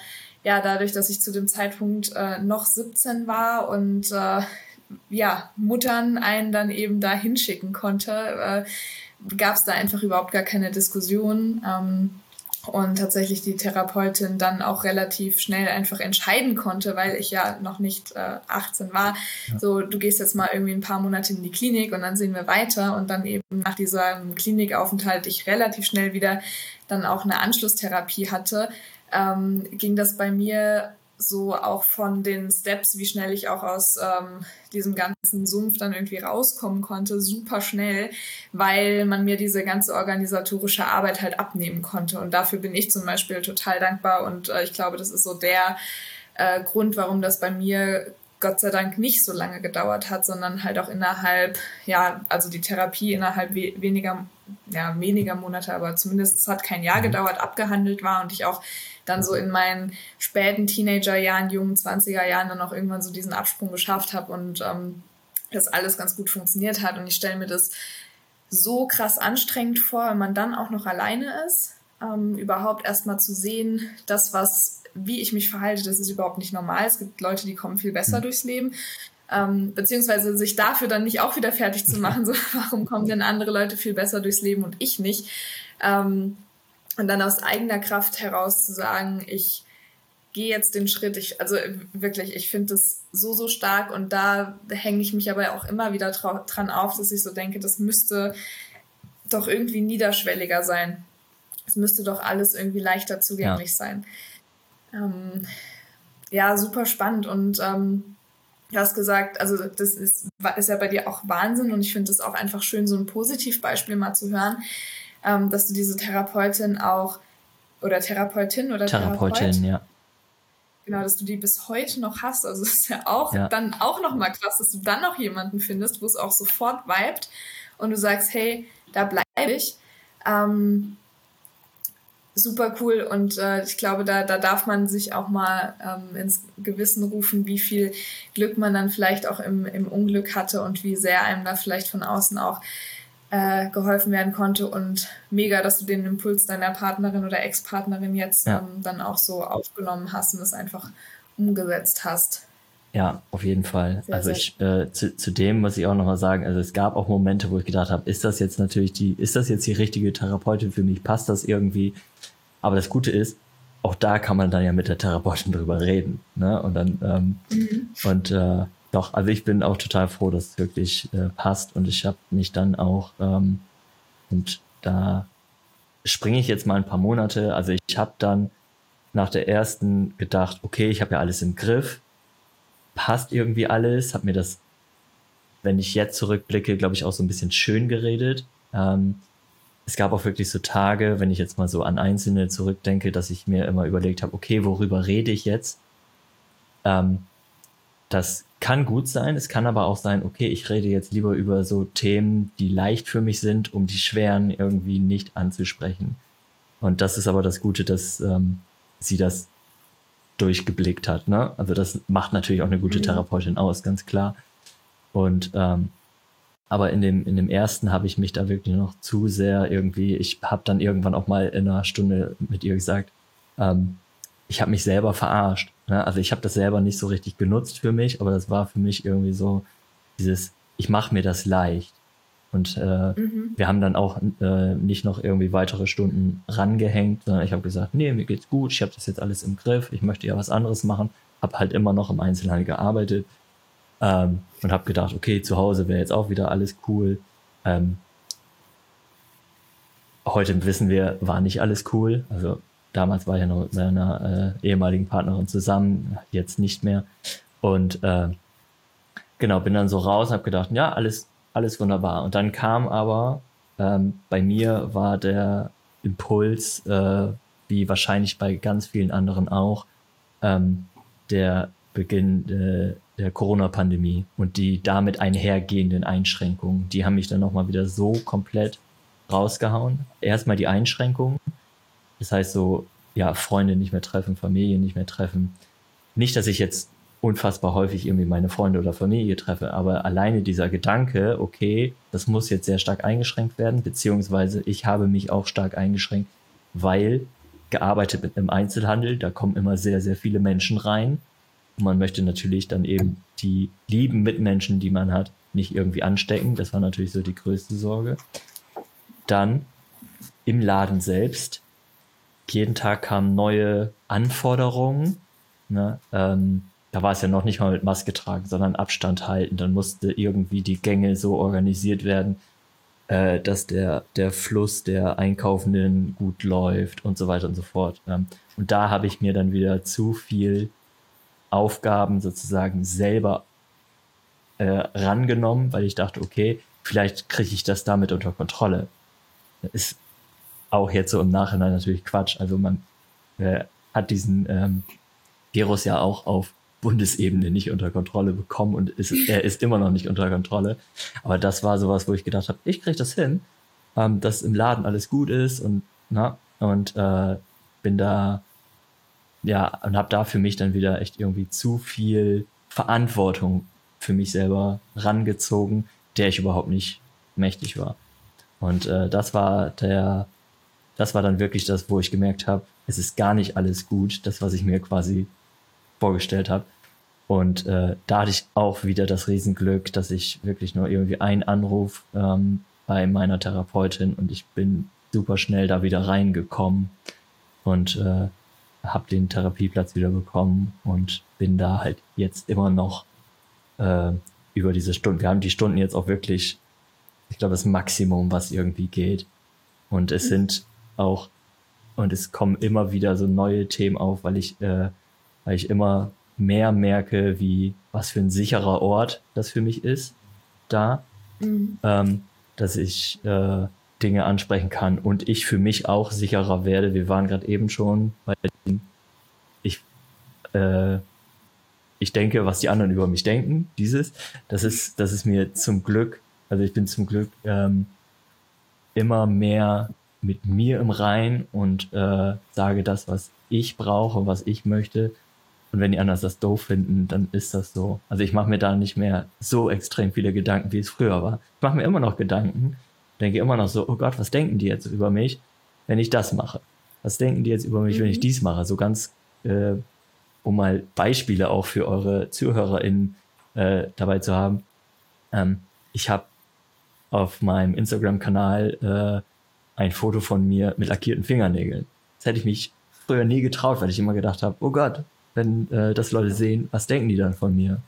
ja dadurch, dass ich zu dem Zeitpunkt äh, noch 17 war und äh, ja Muttern einen dann eben da hinschicken konnte, äh, gab es da einfach überhaupt gar keine Diskussion. Ähm, und tatsächlich die Therapeutin dann auch relativ schnell einfach entscheiden konnte, weil ich ja noch nicht äh, 18 war. Ja. So, du gehst jetzt mal irgendwie ein paar Monate in die Klinik und dann sehen wir weiter. Und dann eben nach diesem Klinikaufenthalt ich relativ schnell wieder dann auch eine Anschlusstherapie hatte, ähm, ging das bei mir so auch von den Steps, wie schnell ich auch aus ähm, diesem ganzen Sumpf dann irgendwie rauskommen konnte, super schnell, weil man mir diese ganze organisatorische Arbeit halt abnehmen konnte. Und dafür bin ich zum Beispiel total dankbar und äh, ich glaube, das ist so der äh, Grund, warum das bei mir Gott sei Dank nicht so lange gedauert hat, sondern halt auch innerhalb, ja, also die Therapie innerhalb we weniger, ja, weniger Monate, aber zumindest es hat kein Jahr mhm. gedauert, abgehandelt war und ich auch dann so in meinen späten Teenagerjahren, jungen 20er Jahren dann auch irgendwann so diesen Absprung geschafft habe und ähm, das alles ganz gut funktioniert hat. Und ich stelle mir das so krass anstrengend vor, wenn man dann auch noch alleine ist, ähm, überhaupt erstmal zu sehen, das, was, wie ich mich verhalte, das ist überhaupt nicht normal. Es gibt Leute, die kommen viel besser mhm. durchs Leben. Ähm, beziehungsweise sich dafür dann nicht auch wieder fertig zu machen, so warum kommen denn andere Leute viel besser durchs Leben und ich nicht. Ähm, und dann aus eigener Kraft heraus zu sagen, ich gehe jetzt den Schritt, ich, also wirklich, ich finde das so, so stark und da hänge ich mich aber auch immer wieder dran auf, dass ich so denke, das müsste doch irgendwie niederschwelliger sein. Es müsste doch alles irgendwie leichter zugänglich ja. sein. Ähm, ja, super spannend und ähm, du hast gesagt, also das ist, ist ja bei dir auch Wahnsinn und ich finde es auch einfach schön, so ein Positivbeispiel mal zu hören, ähm, dass du diese Therapeutin auch oder Therapeutin oder Therapeutin, Therapeut, ja. Genau, dass du die bis heute noch hast. Also das ist ja auch ja. dann auch noch mal krass, dass du dann noch jemanden findest, wo es auch sofort vibet und du sagst, hey, da bleibe ich. Ähm, super cool und äh, ich glaube, da, da darf man sich auch mal ähm, ins Gewissen rufen, wie viel Glück man dann vielleicht auch im, im Unglück hatte und wie sehr einem da vielleicht von außen auch äh, geholfen werden konnte und mega, dass du den Impuls deiner Partnerin oder Ex-Partnerin jetzt ja. ähm, dann auch so aufgenommen hast und es einfach umgesetzt hast. Ja, auf jeden Fall. Sehr, also ich äh, zu, zu dem muss ich auch nochmal sagen, also es gab auch Momente, wo ich gedacht habe, ist das jetzt natürlich die, ist das jetzt die richtige Therapeutin für mich? Passt das irgendwie? Aber das Gute ist, auch da kann man dann ja mit der Therapeutin drüber reden. Ne? Und dann ähm, mhm. und äh, doch, also ich bin auch total froh, dass es wirklich äh, passt und ich habe mich dann auch ähm, und da springe ich jetzt mal ein paar Monate. Also ich habe dann nach der ersten gedacht, okay, ich habe ja alles im Griff passt irgendwie alles, habe mir das, wenn ich jetzt zurückblicke, glaube ich, auch so ein bisschen schön geredet. Ähm, es gab auch wirklich so Tage, wenn ich jetzt mal so an Einzelne zurückdenke, dass ich mir immer überlegt habe, okay, worüber rede ich jetzt? Ähm, das kann gut sein, es kann aber auch sein, okay, ich rede jetzt lieber über so Themen, die leicht für mich sind, um die schweren irgendwie nicht anzusprechen. Und das ist aber das Gute, dass ähm, sie das durchgeblickt hat. Ne? Also das macht natürlich auch eine gute mhm. Therapeutin aus, ganz klar. Und ähm, aber in dem in dem ersten habe ich mich da wirklich noch zu sehr irgendwie. Ich habe dann irgendwann auch mal in einer Stunde mit ihr gesagt, ähm, ich habe mich selber verarscht. Ne? Also ich habe das selber nicht so richtig genutzt für mich, aber das war für mich irgendwie so dieses, ich mache mir das leicht. Und äh, mhm. wir haben dann auch äh, nicht noch irgendwie weitere Stunden rangehängt, sondern ich habe gesagt, nee, mir geht's gut, ich habe das jetzt alles im Griff, ich möchte ja was anderes machen, habe halt immer noch im Einzelhandel gearbeitet ähm, und habe gedacht, okay, zu Hause wäre jetzt auch wieder alles cool. Ähm, heute wissen wir, war nicht alles cool. Also damals war ich ja noch mit meiner äh, ehemaligen Partnerin zusammen, jetzt nicht mehr. Und äh, genau, bin dann so raus und habe gedacht, ja, alles alles wunderbar. Und dann kam aber, ähm, bei mir war der Impuls, äh, wie wahrscheinlich bei ganz vielen anderen auch, ähm, der Beginn äh, der Corona-Pandemie und die damit einhergehenden Einschränkungen. Die haben mich dann nochmal wieder so komplett rausgehauen. Erstmal die Einschränkungen. Das heißt so, ja, Freunde nicht mehr treffen, Familie nicht mehr treffen. Nicht, dass ich jetzt unfassbar häufig irgendwie meine Freunde oder Familie treffe. Aber alleine dieser Gedanke, okay, das muss jetzt sehr stark eingeschränkt werden, beziehungsweise ich habe mich auch stark eingeschränkt, weil gearbeitet mit einem Einzelhandel, da kommen immer sehr, sehr viele Menschen rein. Und man möchte natürlich dann eben die lieben Mitmenschen, die man hat, nicht irgendwie anstecken. Das war natürlich so die größte Sorge. Dann im Laden selbst. Jeden Tag kamen neue Anforderungen. Ne? Ähm, da war es ja noch nicht mal mit Maske tragen, sondern Abstand halten. Dann musste irgendwie die Gänge so organisiert werden, äh, dass der, der Fluss der Einkaufenden gut läuft und so weiter und so fort. Ähm, und da habe ich mir dann wieder zu viel Aufgaben sozusagen selber äh, rangenommen, weil ich dachte, okay, vielleicht kriege ich das damit unter Kontrolle. Ist auch jetzt so im Nachhinein natürlich Quatsch. Also man äh, hat diesen ähm, Virus ja auch auf Bundesebene nicht unter Kontrolle bekommen und ist, er ist immer noch nicht unter Kontrolle. Aber das war sowas, wo ich gedacht habe, ich kriege das hin, ähm, dass im Laden alles gut ist und na und äh, bin da ja und habe da für mich dann wieder echt irgendwie zu viel Verantwortung für mich selber rangezogen, der ich überhaupt nicht mächtig war. Und äh, das war der, das war dann wirklich das, wo ich gemerkt habe, es ist gar nicht alles gut, das was ich mir quasi vorgestellt habe. Und äh, da hatte ich auch wieder das Riesenglück, dass ich wirklich nur irgendwie einen Anruf ähm, bei meiner Therapeutin und ich bin super schnell da wieder reingekommen und äh, habe den Therapieplatz wieder bekommen und bin da halt jetzt immer noch äh, über diese Stunden. Wir haben die Stunden jetzt auch wirklich, ich glaube, das Maximum, was irgendwie geht. Und es sind auch, und es kommen immer wieder so neue Themen auf, weil ich äh, weil ich immer mehr merke, wie was für ein sicherer Ort das für mich ist, da, mhm. ähm, dass ich äh, Dinge ansprechen kann und ich für mich auch sicherer werde. Wir waren gerade eben schon bei ich äh, ich denke, was die anderen über mich denken, dieses, das ist, das ist mir zum Glück, also ich bin zum Glück ähm, immer mehr mit mir im Rein und äh, sage das, was ich brauche, was ich möchte. Und wenn die anderen das doof finden, dann ist das so. Also ich mache mir da nicht mehr so extrem viele Gedanken, wie es früher war. Ich mache mir immer noch Gedanken, denke immer noch so, oh Gott, was denken die jetzt über mich, wenn ich das mache? Was denken die jetzt über mich, mhm. wenn ich mhm. dies mache? So ganz, äh, um mal Beispiele auch für eure ZuhörerInnen äh, dabei zu haben. Ähm, ich habe auf meinem Instagram-Kanal äh, ein Foto von mir mit lackierten Fingernägeln. Das hätte ich mich früher nie getraut, weil ich immer gedacht habe, oh Gott, wenn äh, das Leute sehen, was denken die dann von mir?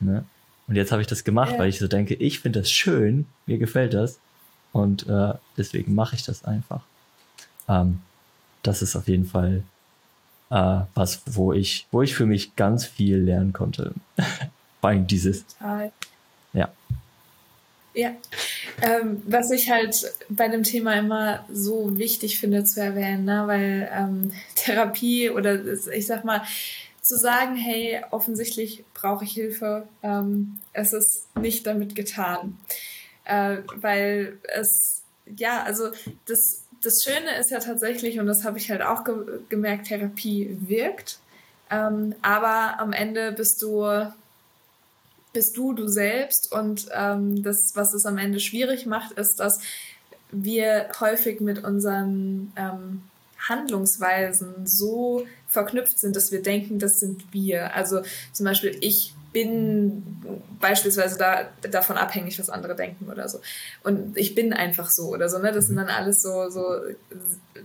Ne? Und jetzt habe ich das gemacht, ja. weil ich so denke, ich finde das schön, mir gefällt das und äh, deswegen mache ich das einfach. Ähm, das ist auf jeden Fall äh, was, wo ich, wo ich für mich ganz viel lernen konnte. Vor allem dieses. Total. Ja. Ja, ähm, was ich halt bei dem Thema immer so wichtig finde zu erwähnen, ne? weil ähm, Therapie oder ich sag mal, zu sagen, hey, offensichtlich brauche ich Hilfe, ähm, es ist nicht damit getan. Äh, weil es, ja, also das, das Schöne ist ja tatsächlich, und das habe ich halt auch ge gemerkt, Therapie wirkt. Ähm, aber am Ende bist du bist du du selbst und ähm, das, was es am Ende schwierig macht, ist, dass wir häufig mit unseren ähm, Handlungsweisen so verknüpft sind, dass wir denken, das sind wir. Also zum Beispiel, ich bin beispielsweise da, davon abhängig, was andere denken oder so. Und ich bin einfach so oder so. Ne? Das sind dann alles so, so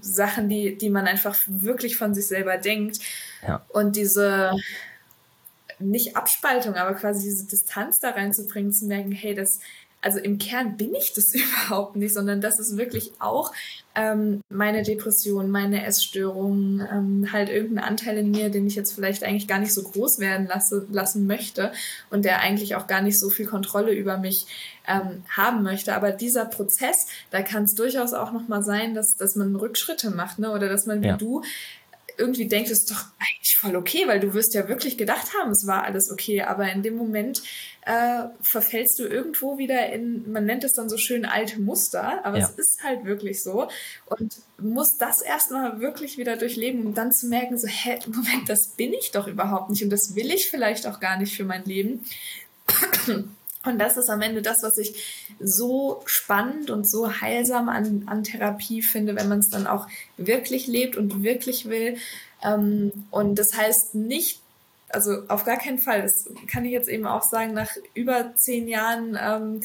Sachen, die, die man einfach wirklich von sich selber denkt. Ja. Und diese, nicht Abspaltung, aber quasi diese Distanz da reinzubringen, zu merken, hey, das, also im Kern bin ich das überhaupt nicht, sondern das ist wirklich auch ähm, meine Depression, meine Essstörung, ähm, halt irgendein Anteil in mir, den ich jetzt vielleicht eigentlich gar nicht so groß werden lasse, lassen möchte und der eigentlich auch gar nicht so viel Kontrolle über mich ähm, haben möchte. Aber dieser Prozess, da kann es durchaus auch nochmal sein, dass, dass man Rückschritte macht, ne? Oder dass man wie ja. du irgendwie denkt, es ist doch eigentlich voll okay, weil du wirst ja wirklich gedacht haben, es war alles okay, aber in dem Moment äh, verfällst du irgendwo wieder in, man nennt es dann so schön alte Muster, aber ja. es ist halt wirklich so und muss das erstmal wirklich wieder durchleben, um dann zu merken, so, hä, Moment, das bin ich doch überhaupt nicht und das will ich vielleicht auch gar nicht für mein Leben. Und das ist am Ende das, was ich so spannend und so heilsam an, an Therapie finde, wenn man es dann auch wirklich lebt und wirklich will. Ähm, und das heißt nicht, also auf gar keinen Fall, das kann ich jetzt eben auch sagen, nach über zehn Jahren, ähm,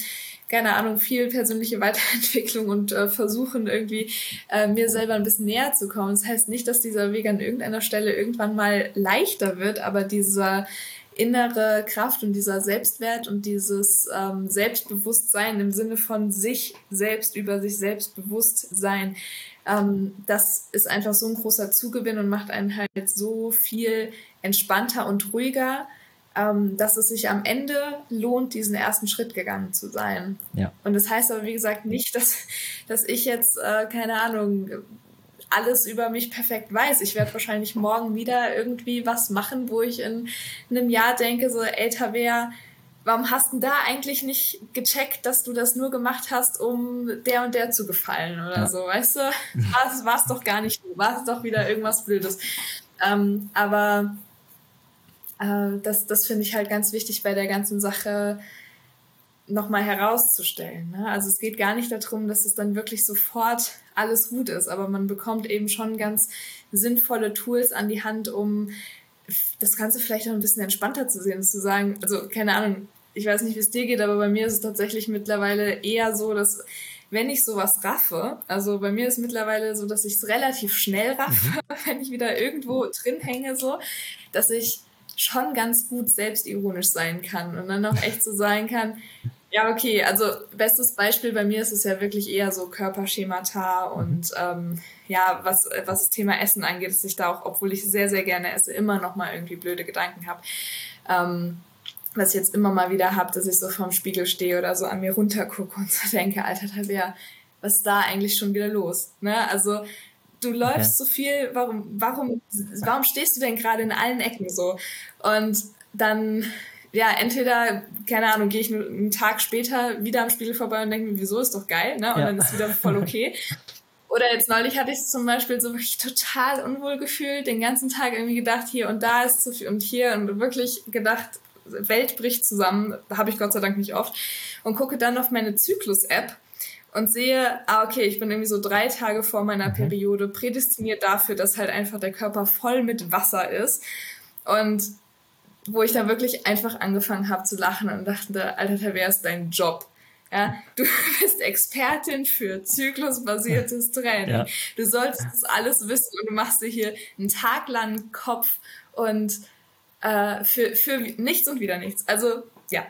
keine Ahnung, viel persönliche Weiterentwicklung und äh, versuchen irgendwie äh, mir selber ein bisschen näher zu kommen. Das heißt nicht, dass dieser Weg an irgendeiner Stelle irgendwann mal leichter wird, aber dieser innere Kraft und dieser Selbstwert und dieses ähm, Selbstbewusstsein im Sinne von sich selbst über sich selbst bewusst sein, ähm, das ist einfach so ein großer Zugewinn und macht einen halt so viel entspannter und ruhiger, ähm, dass es sich am Ende lohnt, diesen ersten Schritt gegangen zu sein. Ja. Und das heißt aber, wie gesagt, nicht, dass, dass ich jetzt, äh, keine Ahnung, alles über mich perfekt weiß. Ich werde wahrscheinlich morgen wieder irgendwie was machen, wo ich in einem Jahr denke, so, ey, Tabea, warum hast du da eigentlich nicht gecheckt, dass du das nur gemacht hast, um der und der zu gefallen oder ja. so, weißt du? War es doch gar nicht, war es doch wieder irgendwas Blödes. Ähm, aber äh, das, das finde ich halt ganz wichtig bei der ganzen Sache, nochmal herauszustellen. Ne? Also es geht gar nicht darum, dass es dann wirklich sofort alles gut ist, aber man bekommt eben schon ganz sinnvolle Tools an die Hand, um das Ganze vielleicht auch ein bisschen entspannter zu sehen, zu sagen, also keine Ahnung, ich weiß nicht, wie es dir geht, aber bei mir ist es tatsächlich mittlerweile eher so, dass wenn ich sowas raffe, also bei mir ist mittlerweile so, dass ich es relativ schnell raffe, mhm. wenn ich wieder irgendwo drin hänge, so, dass ich schon ganz gut selbstironisch sein kann und dann auch echt so sein kann, Ja, okay. Also bestes Beispiel bei mir ist es ja wirklich eher so Körperschemata und mhm. ähm, ja, was, was das Thema Essen angeht, dass ich da auch, obwohl ich sehr, sehr gerne esse, immer noch mal irgendwie blöde Gedanken habe. Ähm, was ich jetzt immer mal wieder habe, dass ich so vorm Spiegel stehe oder so an mir runtergucke und so denke, Alter, Tabea, was ist da eigentlich schon wieder los? Ne? Also du läufst okay. so viel, warum, warum, warum stehst du denn gerade in allen Ecken so? Und dann, ja, entweder, keine Ahnung, gehe ich einen Tag später wieder am Spiegel vorbei und denke mir, wieso ist doch geil, ne? Und ja. dann ist wieder voll okay. Oder jetzt neulich hatte ich es zum Beispiel so wirklich total unwohl gefühlt, den ganzen Tag irgendwie gedacht, hier und da ist zu viel und hier und wirklich gedacht, Welt bricht zusammen, habe ich Gott sei Dank nicht oft, und gucke dann auf meine Zyklus-App und sehe, ah, okay, ich bin irgendwie so drei Tage vor meiner mhm. Periode prädestiniert dafür, dass halt einfach der Körper voll mit Wasser ist. Und wo ich da wirklich einfach angefangen habe zu lachen und dachte, Alter, wer ist dein Job? Ja, du bist Expertin für zyklusbasiertes Training. Ja. Du solltest das alles wissen und du machst dir hier einen Tag lang Kopf und äh, für, für nichts und wieder nichts. Also ja.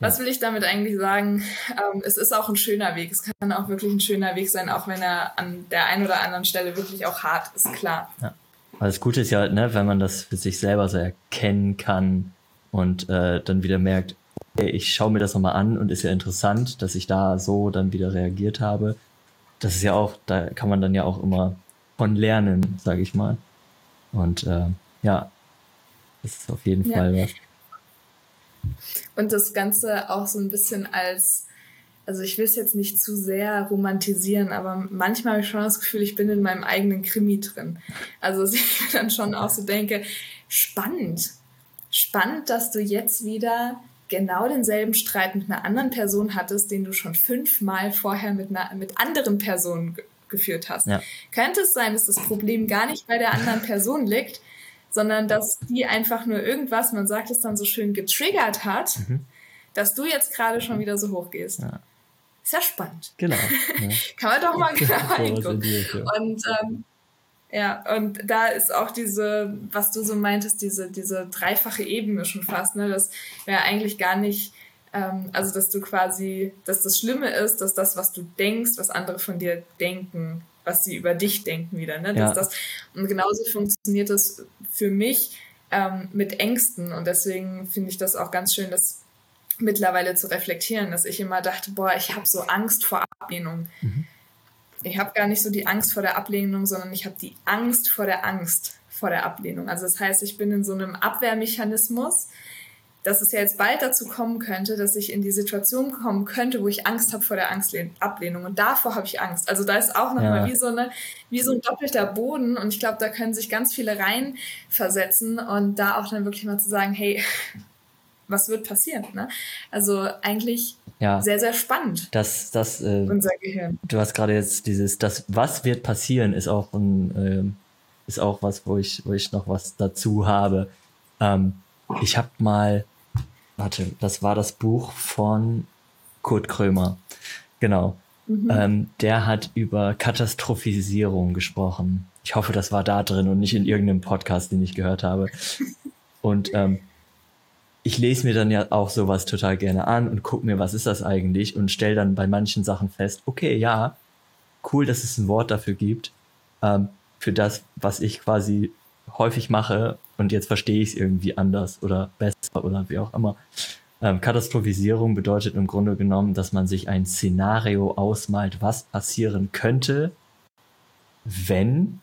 Was will ich damit eigentlich sagen? Ähm, es ist auch ein schöner Weg. Es kann auch wirklich ein schöner Weg sein, auch wenn er an der einen oder anderen Stelle wirklich auch hart ist, klar. Ja. Aber das Gute ist ja, ne, wenn man das für sich selber so erkennen kann und äh, dann wieder merkt, okay, ich schaue mir das nochmal an und ist ja interessant, dass ich da so dann wieder reagiert habe. Das ist ja auch, da kann man dann ja auch immer von lernen, sage ich mal. Und äh, ja, das ist auf jeden ja. Fall was. Und das Ganze auch so ein bisschen als, also ich will es jetzt nicht zu sehr romantisieren, aber manchmal habe ich schon das Gefühl, ich bin in meinem eigenen Krimi drin. Also dass ich dann schon auch so denke, spannend. Spannend, dass du jetzt wieder genau denselben Streit mit einer anderen Person hattest, den du schon fünfmal vorher mit, einer, mit anderen Personen geführt hast. Ja. Könnte es sein, dass das Problem gar nicht bei der anderen Person liegt, sondern dass die einfach nur irgendwas, man sagt es dann so schön, getriggert hat, mhm. dass du jetzt gerade schon wieder so hoch gehst. Ja. Ist ja spannend. Genau. Ja. Kann man doch mal genau hingucken. Und ähm, ja, und da ist auch diese, was du so meintest, diese, diese dreifache Ebene schon fast, ne? Das wäre eigentlich gar nicht, ähm, also dass du quasi, dass das Schlimme ist, dass das, was du denkst, was andere von dir denken, was sie über dich denken wieder. Ne? Ja. Das, und genauso funktioniert das für mich ähm, mit Ängsten. Und deswegen finde ich das auch ganz schön, das mittlerweile zu reflektieren, dass ich immer dachte, boah, ich habe so Angst vor Ablehnung. Mhm. Ich habe gar nicht so die Angst vor der Ablehnung, sondern ich habe die Angst vor der Angst vor der Ablehnung. Also das heißt, ich bin in so einem Abwehrmechanismus, dass es ja jetzt bald dazu kommen könnte, dass ich in die Situation kommen könnte, wo ich Angst habe vor der Ablehnung. Und davor habe ich Angst. Also da ist auch nochmal ja. wie, so eine, wie so ein doppelter Boden. Und ich glaube, da können sich ganz viele reinversetzen und da auch dann wirklich mal zu sagen, hey, was wird passieren? Ne? Also eigentlich ja. sehr, sehr spannend. Das, das, äh, unser Gehirn. Du hast gerade jetzt dieses, das, was wird passieren, ist auch ein, äh, ist auch was, wo ich, wo ich noch was dazu habe. Ähm, ich habe mal warte, das war das Buch von Kurt Krömer. Genau. Mhm. Ähm, der hat über Katastrophisierung gesprochen. Ich hoffe, das war da drin und nicht in irgendeinem Podcast, den ich gehört habe. Und ähm, ich lese mir dann ja auch sowas total gerne an und gucke mir, was ist das eigentlich und stelle dann bei manchen Sachen fest, okay, ja, cool, dass es ein Wort dafür gibt, ähm, für das, was ich quasi häufig mache und jetzt verstehe ich es irgendwie anders oder besser oder wie auch immer. Ähm, Katastrophisierung bedeutet im Grunde genommen, dass man sich ein Szenario ausmalt, was passieren könnte, wenn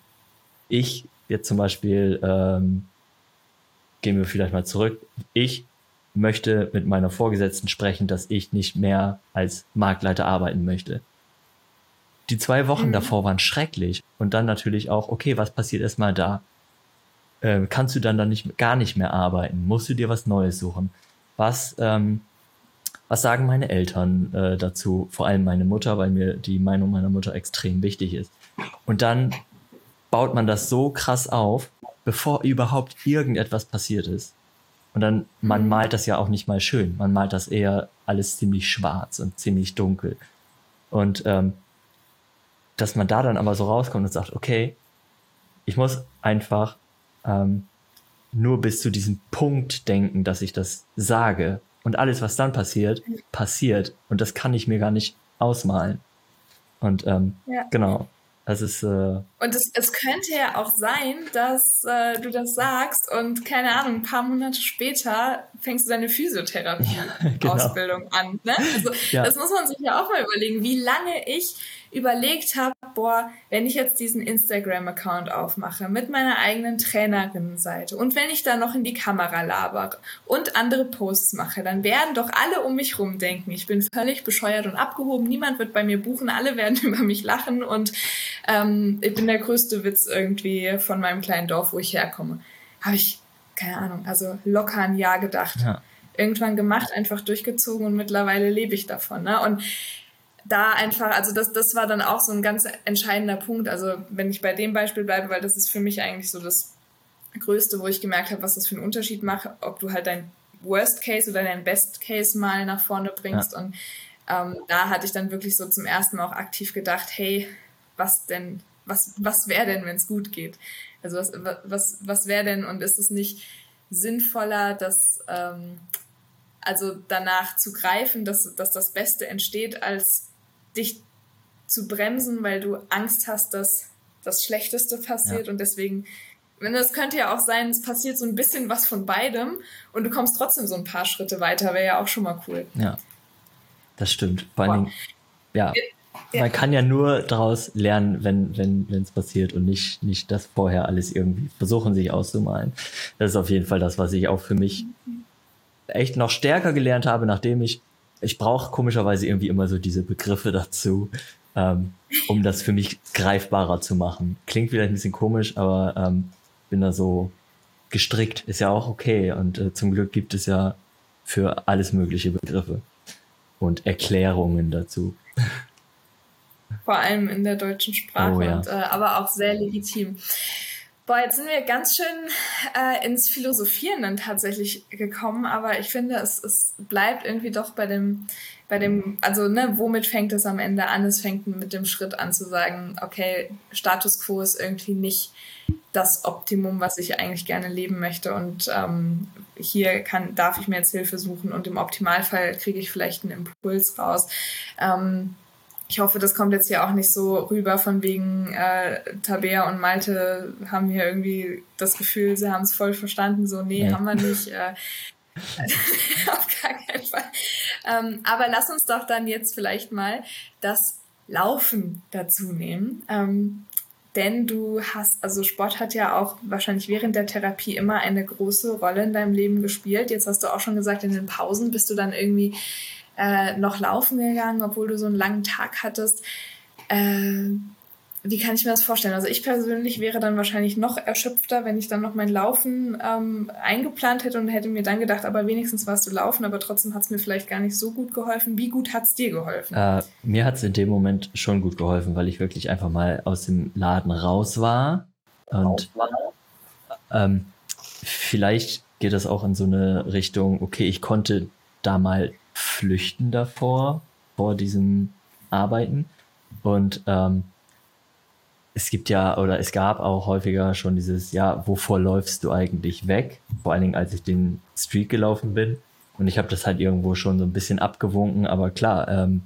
ich jetzt zum Beispiel, ähm, gehen wir vielleicht mal zurück, ich möchte mit meiner Vorgesetzten sprechen, dass ich nicht mehr als Marktleiter arbeiten möchte. Die zwei Wochen mhm. davor waren schrecklich. Und dann natürlich auch, okay, was passiert erstmal da? Äh, kannst du dann dann nicht, gar nicht mehr arbeiten, musst du dir was Neues suchen. Was, ähm, was sagen meine Eltern äh, dazu? Vor allem meine Mutter, weil mir die Meinung meiner Mutter extrem wichtig ist. Und dann baut man das so krass auf, bevor überhaupt irgendetwas passiert ist. Und dann, man mhm. malt das ja auch nicht mal schön. Man malt das eher alles ziemlich schwarz und ziemlich dunkel. Und ähm, dass man da dann aber so rauskommt und sagt, okay, ich muss einfach ähm, nur bis zu diesem Punkt denken, dass ich das sage Und alles, was dann passiert, passiert. Und das kann ich mir gar nicht ausmalen. Und ähm, ja. genau. Das ist. Äh und es, es könnte ja auch sein, dass äh, du das sagst und keine Ahnung, ein paar Monate später fängst du deine Physiotherapie-Ausbildung ja, genau. an. Ne? Also ja. das muss man sich ja auch mal überlegen, wie lange ich überlegt habe, boah, wenn ich jetzt diesen Instagram-Account aufmache mit meiner eigenen Trainerinnenseite und wenn ich da noch in die Kamera labere und andere Posts mache, dann werden doch alle um mich rum denken, ich bin völlig bescheuert und abgehoben, niemand wird bei mir buchen, alle werden über mich lachen und ähm, ich bin der größte Witz irgendwie von meinem kleinen Dorf, wo ich herkomme. Habe ich, keine Ahnung, also locker ein Jahr gedacht. Ja. Irgendwann gemacht, einfach durchgezogen und mittlerweile lebe ich davon. Ne? Und da einfach, also das, das war dann auch so ein ganz entscheidender Punkt. Also wenn ich bei dem Beispiel bleibe, weil das ist für mich eigentlich so das Größte, wo ich gemerkt habe, was das für einen Unterschied macht, ob du halt dein Worst Case oder dein Best Case mal nach vorne bringst. Ja. Und ähm, da hatte ich dann wirklich so zum ersten Mal auch aktiv gedacht, hey, was denn, was, was wäre denn, wenn es gut geht? Also was, was, was wäre denn und ist es nicht sinnvoller, dass ähm, also danach zu greifen, dass, dass das Beste entsteht, als dich zu bremsen, weil du Angst hast, dass das Schlechteste passiert ja. und deswegen, wenn es könnte ja auch sein, es passiert so ein bisschen was von beidem und du kommst trotzdem so ein paar Schritte weiter, wäre ja auch schon mal cool. Ja, das stimmt. Vor Dingen, ja, ja, man kann ja nur daraus lernen, wenn wenn wenn es passiert und nicht nicht das vorher alles irgendwie versuchen sich auszumalen. Das ist auf jeden Fall das, was ich auch für mich echt noch stärker gelernt habe, nachdem ich ich brauche komischerweise irgendwie immer so diese Begriffe dazu, ähm, um das für mich greifbarer zu machen. Klingt vielleicht ein bisschen komisch, aber ähm, bin da so gestrickt. Ist ja auch okay. Und äh, zum Glück gibt es ja für alles mögliche Begriffe und Erklärungen dazu. Vor allem in der deutschen Sprache, oh, ja. und, äh, aber auch sehr legitim. Boah, jetzt sind wir ganz schön äh, ins Philosophieren dann tatsächlich gekommen, aber ich finde, es, es bleibt irgendwie doch bei dem, bei dem, also ne, womit fängt es am Ende an? Es fängt mit dem Schritt an zu sagen, okay, Status quo ist irgendwie nicht das Optimum, was ich eigentlich gerne leben möchte und ähm, hier kann, darf ich mir jetzt Hilfe suchen und im Optimalfall kriege ich vielleicht einen Impuls raus. Ähm, ich hoffe, das kommt jetzt hier auch nicht so rüber von wegen äh, Tabea und Malte haben hier irgendwie das Gefühl, sie haben es voll verstanden. So, nee, nee. haben wir nicht. Äh, auf gar keinen Fall. Ähm, aber lass uns doch dann jetzt vielleicht mal das Laufen dazu nehmen. Ähm, denn du hast, also Sport hat ja auch wahrscheinlich während der Therapie immer eine große Rolle in deinem Leben gespielt. Jetzt hast du auch schon gesagt, in den Pausen bist du dann irgendwie äh, noch laufen gegangen, obwohl du so einen langen Tag hattest. Äh, wie kann ich mir das vorstellen? Also ich persönlich wäre dann wahrscheinlich noch erschöpfter, wenn ich dann noch mein Laufen ähm, eingeplant hätte und hätte mir dann gedacht, aber wenigstens warst du laufen, aber trotzdem hat es mir vielleicht gar nicht so gut geholfen. Wie gut hat es dir geholfen? Äh, mir hat es in dem Moment schon gut geholfen, weil ich wirklich einfach mal aus dem Laden raus war. Und ähm, vielleicht geht das auch in so eine Richtung, okay, ich konnte da mal flüchten davor, vor diesem Arbeiten. Und ähm, es gibt ja, oder es gab auch häufiger schon dieses, ja, wovor läufst du eigentlich weg? Vor allen Dingen, als ich den Street gelaufen bin. Und ich habe das halt irgendwo schon so ein bisschen abgewunken, aber klar, ähm,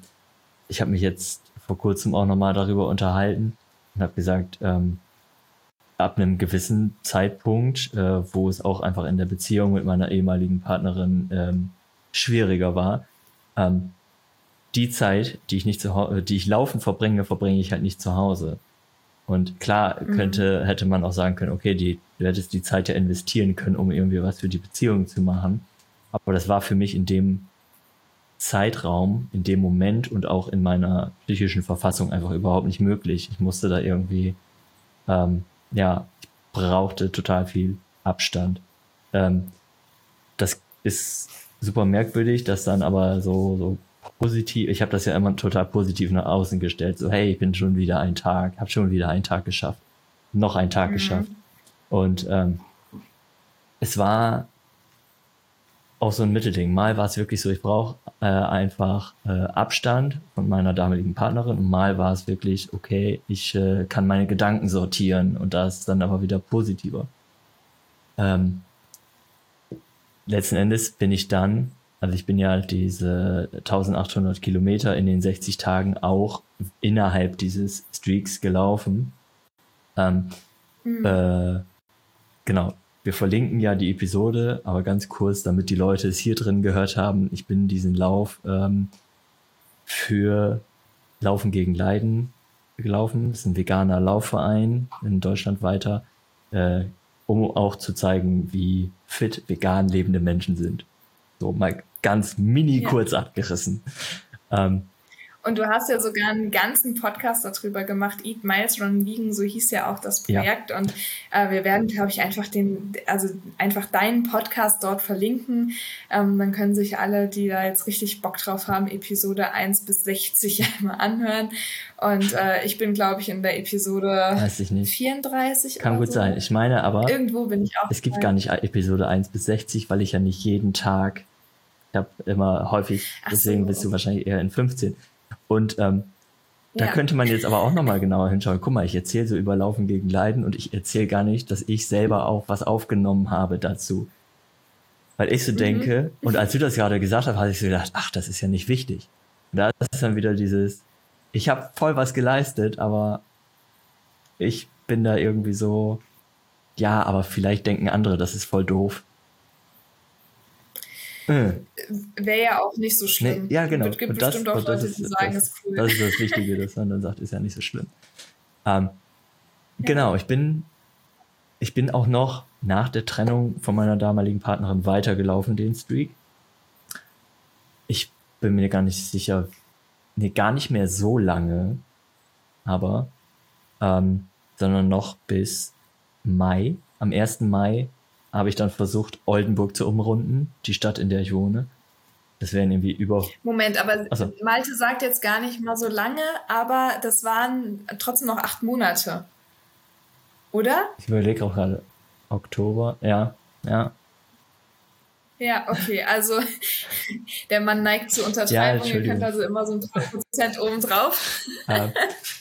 ich habe mich jetzt vor kurzem auch nochmal darüber unterhalten und habe gesagt, ähm, ab einem gewissen Zeitpunkt, äh, wo es auch einfach in der Beziehung mit meiner ehemaligen Partnerin ähm, schwieriger war. Ähm, die Zeit, die ich nicht zu Hause, die ich laufen verbringe, verbringe ich halt nicht zu Hause. Und klar mhm. könnte, hätte man auch sagen können, okay, die, du hättest die Zeit ja investieren können, um irgendwie was für die Beziehung zu machen. Aber das war für mich in dem Zeitraum, in dem Moment und auch in meiner psychischen Verfassung einfach überhaupt nicht möglich. Ich musste da irgendwie, ähm, ja, ich brauchte total viel Abstand. Ähm, das ist super merkwürdig, dass dann aber so, so positiv, ich habe das ja immer total positiv nach außen gestellt, so hey, ich bin schon wieder ein Tag, habe schon wieder einen Tag geschafft, noch einen Tag mhm. geschafft. Und ähm, es war auch so ein Mittelding. Mal war es wirklich so, ich brauche äh, einfach äh, Abstand von meiner damaligen Partnerin und mal war es wirklich, okay, ich äh, kann meine Gedanken sortieren und da ist dann aber wieder positiver. Ähm, letzten Endes bin ich dann Also ich bin ja diese 1800 Kilometer in den 60 Tagen auch innerhalb dieses Streaks gelaufen. Ähm, mhm. äh, genau. Wir verlinken ja die Episode, aber ganz kurz, damit die Leute es hier drin gehört haben. Ich bin diesen Lauf ähm, für Laufen gegen Leiden gelaufen. Das ist ein veganer Laufverein in Deutschland weiter, äh, um auch zu zeigen, wie fit vegan lebende Menschen sind. So mal ganz mini kurz ja. abgerissen. Ähm, und du hast ja sogar einen ganzen Podcast darüber gemacht, Eat Miles Run Vegan, so hieß ja auch das Projekt. Ja. Und äh, wir werden, glaube ich, einfach den, also einfach deinen Podcast dort verlinken. Ähm, dann können sich alle, die da jetzt richtig Bock drauf haben, Episode 1 bis 60 einmal anhören. Und äh, ich bin, glaube ich, in der Episode Weiß ich nicht. 34. Kann gut so. sein. Ich meine aber, irgendwo bin ich auch. Es gibt gar nicht Episode 1 bis 60, weil ich ja nicht jeden Tag ich habe immer häufig, deswegen so. bist du wahrscheinlich eher in 15. Und ähm, da ja. könnte man jetzt aber auch nochmal genauer hinschauen. Guck mal, ich erzähle so über Laufen gegen Leiden und ich erzähle gar nicht, dass ich selber auch was aufgenommen habe dazu. Weil ich so mhm. denke, und als du das gerade gesagt hast, habe ich so gedacht, ach, das ist ja nicht wichtig. Und da ist dann wieder dieses, ich habe voll was geleistet, aber ich bin da irgendwie so, ja, aber vielleicht denken andere, das ist voll doof. Mhm. Wäre ja auch nicht so schlimm. Nee, ja, genau. Es gibt bestimmt das, auch Leute, ist, die sagen, das, ist cool. Das ist das Wichtige, dass man dann sagt, ist ja nicht so schlimm. Ähm, ja. Genau, ich bin, ich bin auch noch nach der Trennung von meiner damaligen Partnerin weitergelaufen, den Streak. Ich bin mir gar nicht sicher, nee, gar nicht mehr so lange, aber, ähm, sondern noch bis Mai. Am 1. Mai habe ich dann versucht, Oldenburg zu umrunden, die Stadt, in der ich wohne. Das wären irgendwie über. Moment, aber so. Malte sagt jetzt gar nicht mal so lange, aber das waren trotzdem noch acht Monate. Oder? Ich überlege auch gerade. Oktober, ja, ja. Ja, okay, also der Mann neigt zu Untertreibung, ja, ihr könnt also immer so ein paar Prozent obendrauf. Ja.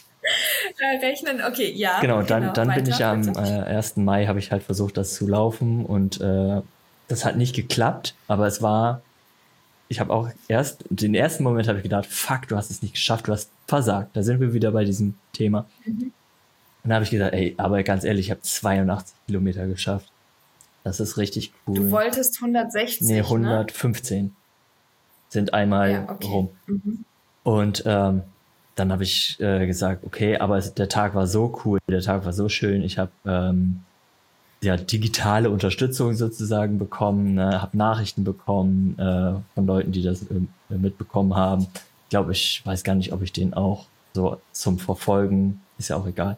rechnen. Okay, ja. Genau, dann, genau, dann bin ich am äh, 1. Mai, habe ich halt versucht, das zu laufen und äh, das hat nicht geklappt, aber es war, ich habe auch erst, den ersten Moment habe ich gedacht, fuck, du hast es nicht geschafft, du hast versagt. Da sind wir wieder bei diesem Thema. Mhm. Und dann habe ich gesagt, ey, aber ganz ehrlich, ich habe 82 Kilometer geschafft. Das ist richtig cool. Du wolltest 160. Nee, 115 ne? sind einmal ja, okay. rum. Mhm. Und ähm, dann habe ich äh, gesagt, okay, aber der Tag war so cool, der Tag war so schön. Ich habe ähm, ja digitale Unterstützung sozusagen bekommen, ne, habe Nachrichten bekommen äh, von Leuten, die das äh, mitbekommen haben. Ich glaube, ich weiß gar nicht, ob ich den auch so zum Verfolgen, ist ja auch egal.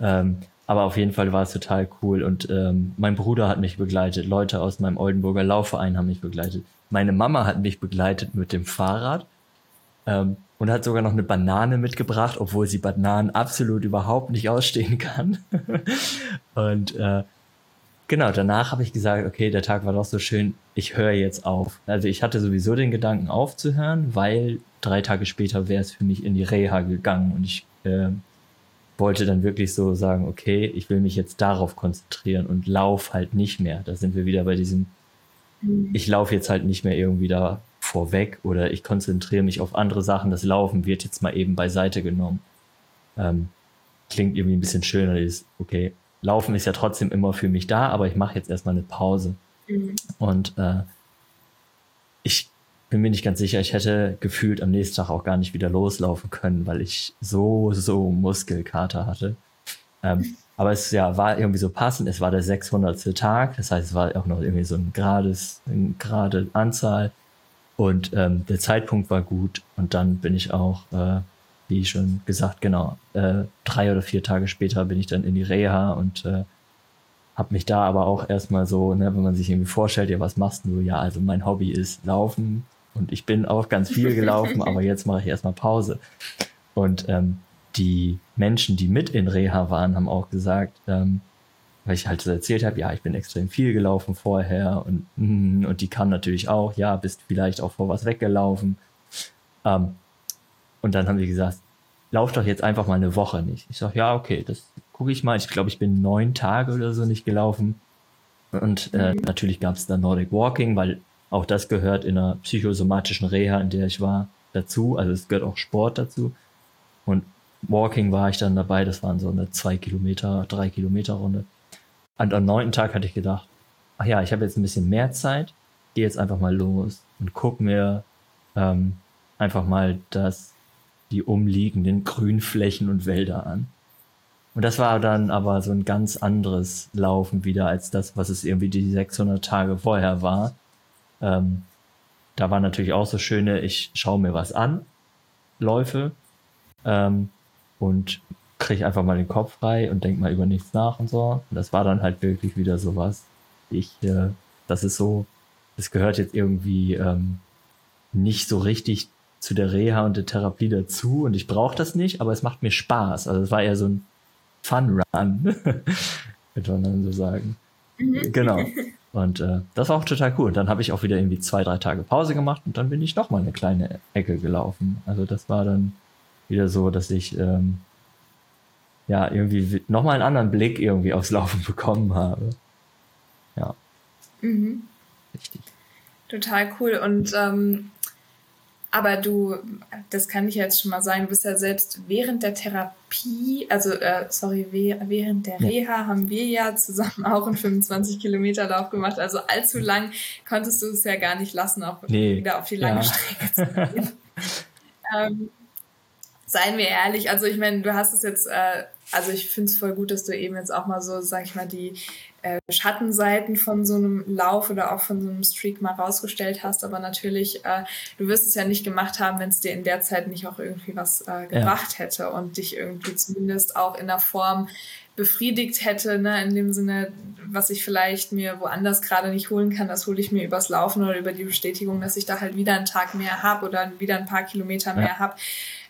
Ähm, aber auf jeden Fall war es total cool und ähm, mein Bruder hat mich begleitet, Leute aus meinem Oldenburger Laufverein haben mich begleitet. Meine Mama hat mich begleitet mit dem Fahrrad. Ähm, und hat sogar noch eine Banane mitgebracht, obwohl sie Bananen absolut überhaupt nicht ausstehen kann. und äh, genau, danach habe ich gesagt, okay, der Tag war doch so schön, ich höre jetzt auf. Also ich hatte sowieso den Gedanken aufzuhören, weil drei Tage später wäre es für mich in die Reha gegangen und ich äh, wollte dann wirklich so sagen, okay, ich will mich jetzt darauf konzentrieren und lauf halt nicht mehr. Da sind wir wieder bei diesem, mhm. ich laufe jetzt halt nicht mehr irgendwie da vorweg oder ich konzentriere mich auf andere Sachen. Das Laufen wird jetzt mal eben beiseite genommen. Ähm, klingt irgendwie ein bisschen schöner. Ist, okay, Laufen ist ja trotzdem immer für mich da, aber ich mache jetzt erstmal eine Pause. Mhm. Und äh, ich bin mir nicht ganz sicher, ich hätte gefühlt am nächsten Tag auch gar nicht wieder loslaufen können, weil ich so, so Muskelkater hatte. Ähm, aber es ja, war irgendwie so passend. Es war der 600. Tag. Das heißt, es war auch noch irgendwie so ein gerades, eine gerade Anzahl. Und ähm, der Zeitpunkt war gut und dann bin ich auch, äh, wie schon gesagt, genau, äh, drei oder vier Tage später bin ich dann in die Reha und äh, habe mich da aber auch erstmal so, ne, wenn man sich irgendwie vorstellt, ja, was machst du? Ja, also mein Hobby ist Laufen und ich bin auch ganz viel gelaufen, aber jetzt mache ich erstmal Pause. Und ähm, die Menschen, die mit in Reha waren, haben auch gesagt, ähm, weil ich halt so erzählt habe, ja, ich bin extrem viel gelaufen vorher und, mm, und die kam natürlich auch, ja, bist vielleicht auch vor was weggelaufen. Ähm, und dann haben sie gesagt, lauf doch jetzt einfach mal eine Woche nicht. Ich sage, ja, okay, das gucke ich mal. Ich glaube, ich bin neun Tage oder so nicht gelaufen. Und äh, mhm. natürlich gab es da Nordic Walking, weil auch das gehört in einer psychosomatischen Reha, in der ich war, dazu. Also es gehört auch Sport dazu. Und Walking war ich dann dabei, das waren so eine zwei Kilometer, drei Kilometer Runde. Und am neunten Tag hatte ich gedacht, ach ja, ich habe jetzt ein bisschen mehr Zeit, gehe jetzt einfach mal los und guck mir ähm, einfach mal das, die umliegenden Grünflächen und Wälder an. Und das war dann aber so ein ganz anderes Laufen wieder als das, was es irgendwie die 600 Tage vorher war. Ähm, da war natürlich auch so schöne, ich schaue mir was an, Läufe ähm, und kriege einfach mal den Kopf frei und denk mal über nichts nach und so. Und das war dann halt wirklich wieder sowas. Ich, äh, das ist so, das gehört jetzt irgendwie ähm, nicht so richtig zu der Reha und der Therapie dazu und ich brauche das nicht, aber es macht mir Spaß. Also es war eher so ein Fun Run, könnte man dann so sagen. Mhm. Genau. Und äh, das war auch total cool. Und dann habe ich auch wieder irgendwie zwei, drei Tage Pause gemacht und dann bin ich noch mal eine kleine Ecke gelaufen. Also das war dann wieder so, dass ich ähm, ja irgendwie noch mal einen anderen Blick irgendwie aufs Laufen bekommen habe. Ja. Mhm. Richtig. Total cool. Und ähm, aber du, das kann ich jetzt schon mal sagen, du bist ja selbst während der Therapie, also äh, sorry, während der Reha haben wir ja zusammen auch einen 25 Kilometer Lauf gemacht. Also allzu lang konntest du es ja gar nicht lassen, auch nee. wieder auf die lange ja. Strecke zu gehen. ähm, seien wir ehrlich, also ich meine, du hast es jetzt, äh, also ich finde es voll gut, dass du eben jetzt auch mal so, sag ich mal, die äh, Schattenseiten von so einem Lauf oder auch von so einem Streak mal rausgestellt hast. Aber natürlich, äh, du wirst es ja nicht gemacht haben, wenn es dir in der Zeit nicht auch irgendwie was äh, gebracht ja. hätte und dich irgendwie zumindest auch in der Form befriedigt hätte, ne, in dem Sinne, was ich vielleicht mir woanders gerade nicht holen kann, das hole ich mir übers Laufen oder über die Bestätigung, dass ich da halt wieder einen Tag mehr habe oder wieder ein paar Kilometer mehr ja. habe.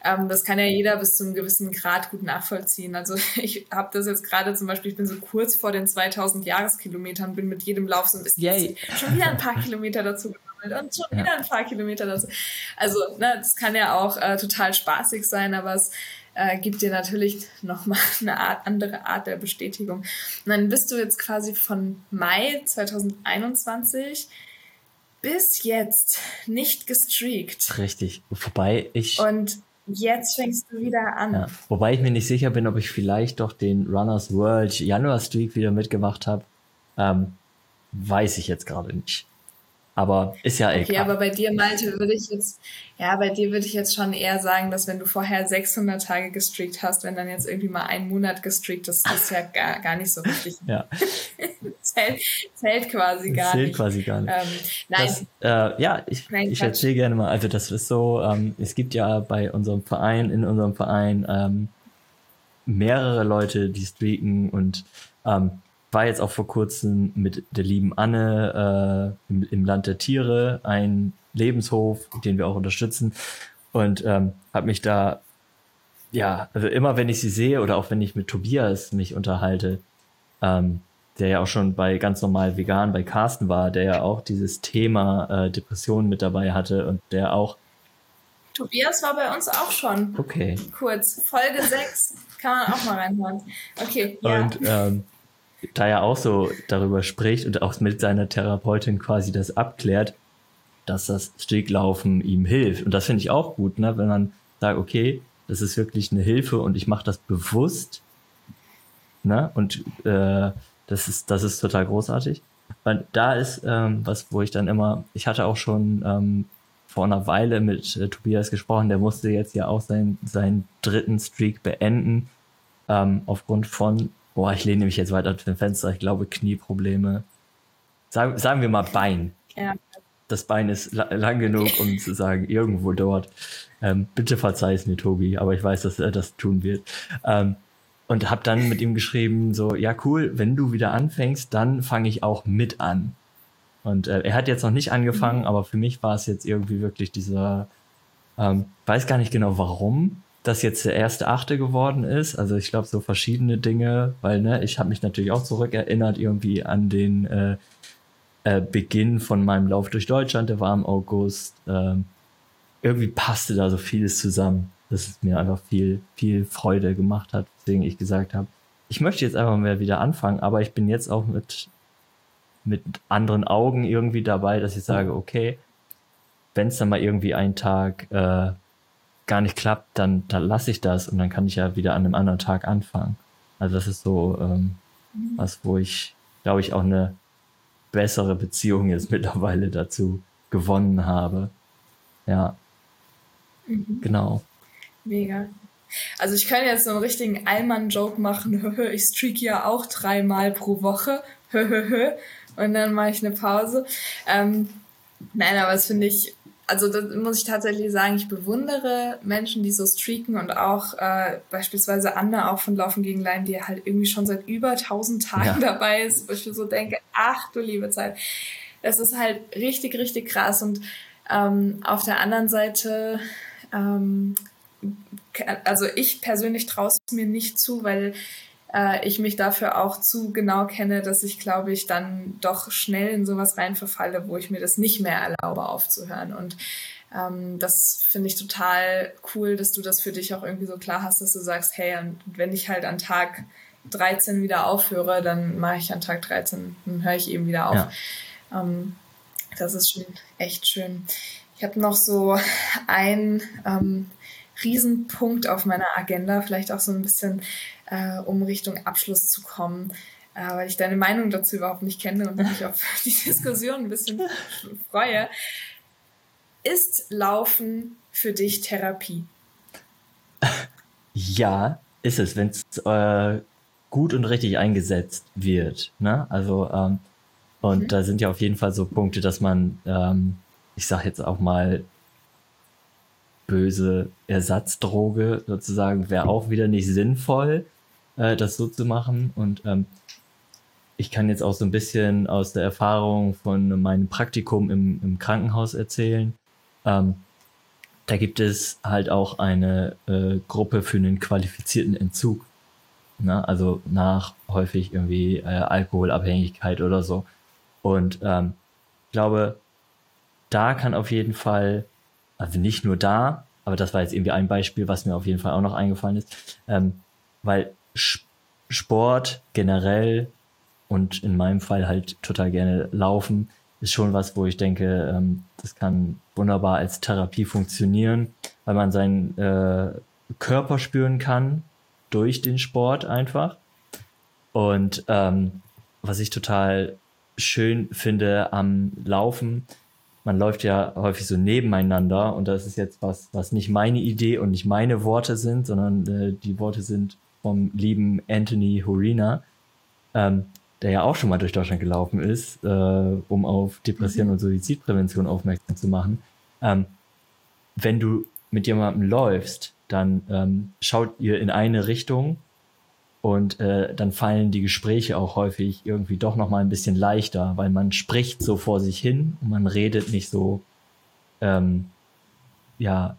Ähm, das kann ja jeder bis zu einem gewissen Grad gut nachvollziehen. Also ich habe das jetzt gerade zum Beispiel, ich bin so kurz vor den 2000 Jahreskilometern, bin mit jedem Lauf so ein bisschen Yay. schon wieder ein paar Kilometer dazu gesammelt und schon ja. wieder ein paar Kilometer dazu. Also ne, das kann ja auch äh, total spaßig sein, aber es äh, gibt dir natürlich nochmal eine Art, andere Art der Bestätigung. Und dann bist du jetzt quasi von Mai 2021 bis jetzt nicht gestreakt. Richtig. Wobei ich. Und Jetzt fängst du wieder an. Ja. Wobei ich mir nicht sicher bin, ob ich vielleicht doch den Runners World Januar Streak wieder mitgemacht habe. Ähm, weiß ich jetzt gerade nicht. Aber ist ja egal. Okay, aber bei dir, Malte, würde ich jetzt, ja, bei dir würde ich jetzt schon eher sagen, dass wenn du vorher 600 Tage gestreakt hast, wenn dann jetzt irgendwie mal einen Monat gestreakt, das ist ja gar, gar nicht so richtig. Ja. zählt, zählt quasi gar zählt nicht. quasi gar nicht. Ähm, nein. Das, äh, ja, ich, nein, ich erzähle gerne mal, also das ist so, ähm, es gibt ja bei unserem Verein, in unserem Verein, ähm, mehrere Leute, die streaken und ähm, war jetzt auch vor kurzem mit der lieben Anne äh, im, im, Land der Tiere, ein Lebenshof, den wir auch unterstützen. Und ähm, habe mich da, ja, also immer wenn ich sie sehe oder auch wenn ich mit Tobias mich unterhalte, ähm, der ja auch schon bei ganz normal vegan bei Carsten war, der ja auch dieses Thema äh, Depressionen mit dabei hatte und der auch Tobias war bei uns auch schon. Okay. Kurz. Folge 6. Kann man auch mal reinhören. Okay. Ja. Und ähm, da er auch so darüber spricht und auch mit seiner Therapeutin quasi das abklärt, dass das Steglaufen ihm hilft. Und das finde ich auch gut, ne? wenn man sagt, okay, das ist wirklich eine Hilfe und ich mache das bewusst. Ne? Und äh, das ist, das ist total großartig. Weil da ist ähm, was, wo ich dann immer, ich hatte auch schon ähm, vor einer Weile mit äh, Tobias gesprochen, der musste jetzt ja auch seinen, seinen dritten Streak beenden, ähm, aufgrund von Boah, ich lehne mich jetzt weiter aus dem Fenster. Ich glaube Knieprobleme. Sagen, sagen wir mal Bein. Ja. Das Bein ist la lang genug, um zu sagen, irgendwo dort. Ähm, bitte verzeih es mir, Tobi, aber ich weiß, dass er das tun wird. Ähm, und habe dann mit ihm geschrieben, so, ja cool, wenn du wieder anfängst, dann fange ich auch mit an. Und äh, er hat jetzt noch nicht angefangen, mhm. aber für mich war es jetzt irgendwie wirklich dieser, ähm, weiß gar nicht genau warum, das jetzt der erste Achte geworden ist. Also ich glaube so verschiedene Dinge, weil ne, ich habe mich natürlich auch zurückerinnert irgendwie an den äh, äh, Beginn von meinem Lauf durch Deutschland, der war im August. Ähm, irgendwie passte da so vieles zusammen, dass es mir einfach viel, viel Freude gemacht hat, deswegen ich gesagt habe, ich möchte jetzt einfach mal wieder anfangen, aber ich bin jetzt auch mit mit anderen Augen irgendwie dabei, dass ich sage, okay, wenn es dann mal irgendwie einen Tag äh, gar nicht klappt, dann, dann lasse ich das und dann kann ich ja wieder an einem anderen Tag anfangen. Also das ist so ähm, mhm. was, wo ich, glaube ich, auch eine bessere Beziehung jetzt mittlerweile dazu gewonnen habe. Ja. Mhm. Genau. Mega. Also ich kann jetzt so einen richtigen Allmann-Joke machen. ich streak ja auch dreimal pro Woche. und dann mache ich eine Pause. Ähm, nein, aber das finde ich also das muss ich tatsächlich sagen, ich bewundere Menschen, die so streaken und auch äh, beispielsweise Anna auch von Laufen gegen Leim, die halt irgendwie schon seit über 1000 Tagen ja. dabei ist, wo ich mir so denke, ach du liebe Zeit. Das ist halt richtig, richtig krass und ähm, auf der anderen Seite, ähm, also ich persönlich traue es mir nicht zu, weil äh, ich mich dafür auch zu genau kenne, dass ich, glaube ich, dann doch schnell in sowas rein verfalle, wo ich mir das nicht mehr erlaube aufzuhören. Und ähm, das finde ich total cool, dass du das für dich auch irgendwie so klar hast, dass du sagst, hey, und wenn ich halt an Tag 13 wieder aufhöre, dann mache ich an Tag 13, dann höre ich eben wieder auf. Ja. Ähm, das ist schon echt schön. Ich habe noch so ein ähm, Riesenpunkt auf meiner Agenda, vielleicht auch so ein bisschen äh, um Richtung Abschluss zu kommen, äh, weil ich deine Meinung dazu überhaupt nicht kenne und mich auf die Diskussion ein bisschen freue. Ist Laufen für dich Therapie? Ja, ist es, wenn es äh, gut und richtig eingesetzt wird. Ne? Also ähm, und mhm. da sind ja auf jeden Fall so Punkte, dass man, ähm, ich sag jetzt auch mal, böse Ersatzdroge sozusagen wäre auch wieder nicht sinnvoll äh, das so zu machen. Und ähm, ich kann jetzt auch so ein bisschen aus der Erfahrung von meinem Praktikum im, im Krankenhaus erzählen. Ähm, da gibt es halt auch eine äh, Gruppe für einen qualifizierten Entzug. Ne? Also nach häufig irgendwie äh, Alkoholabhängigkeit oder so. Und ähm, ich glaube, da kann auf jeden Fall, also nicht nur da, aber das war jetzt irgendwie ein Beispiel, was mir auf jeden Fall auch noch eingefallen ist, ähm, weil Sport generell und in meinem Fall halt total gerne laufen, ist schon was, wo ich denke, ähm, das kann wunderbar als Therapie funktionieren, weil man seinen äh, Körper spüren kann durch den Sport einfach. Und ähm, was ich total schön finde am Laufen, man läuft ja häufig so nebeneinander und das ist jetzt was, was nicht meine Idee und nicht meine Worte sind, sondern äh, die Worte sind vom lieben Anthony Horina, ähm, der ja auch schon mal durch Deutschland gelaufen ist, äh, um auf Depression mhm. und Suizidprävention aufmerksam zu machen. Ähm, wenn du mit jemandem läufst, dann ähm, schaut ihr in eine Richtung und äh, dann fallen die Gespräche auch häufig irgendwie doch noch mal ein bisschen leichter, weil man spricht so vor sich hin und man redet nicht so ähm, ja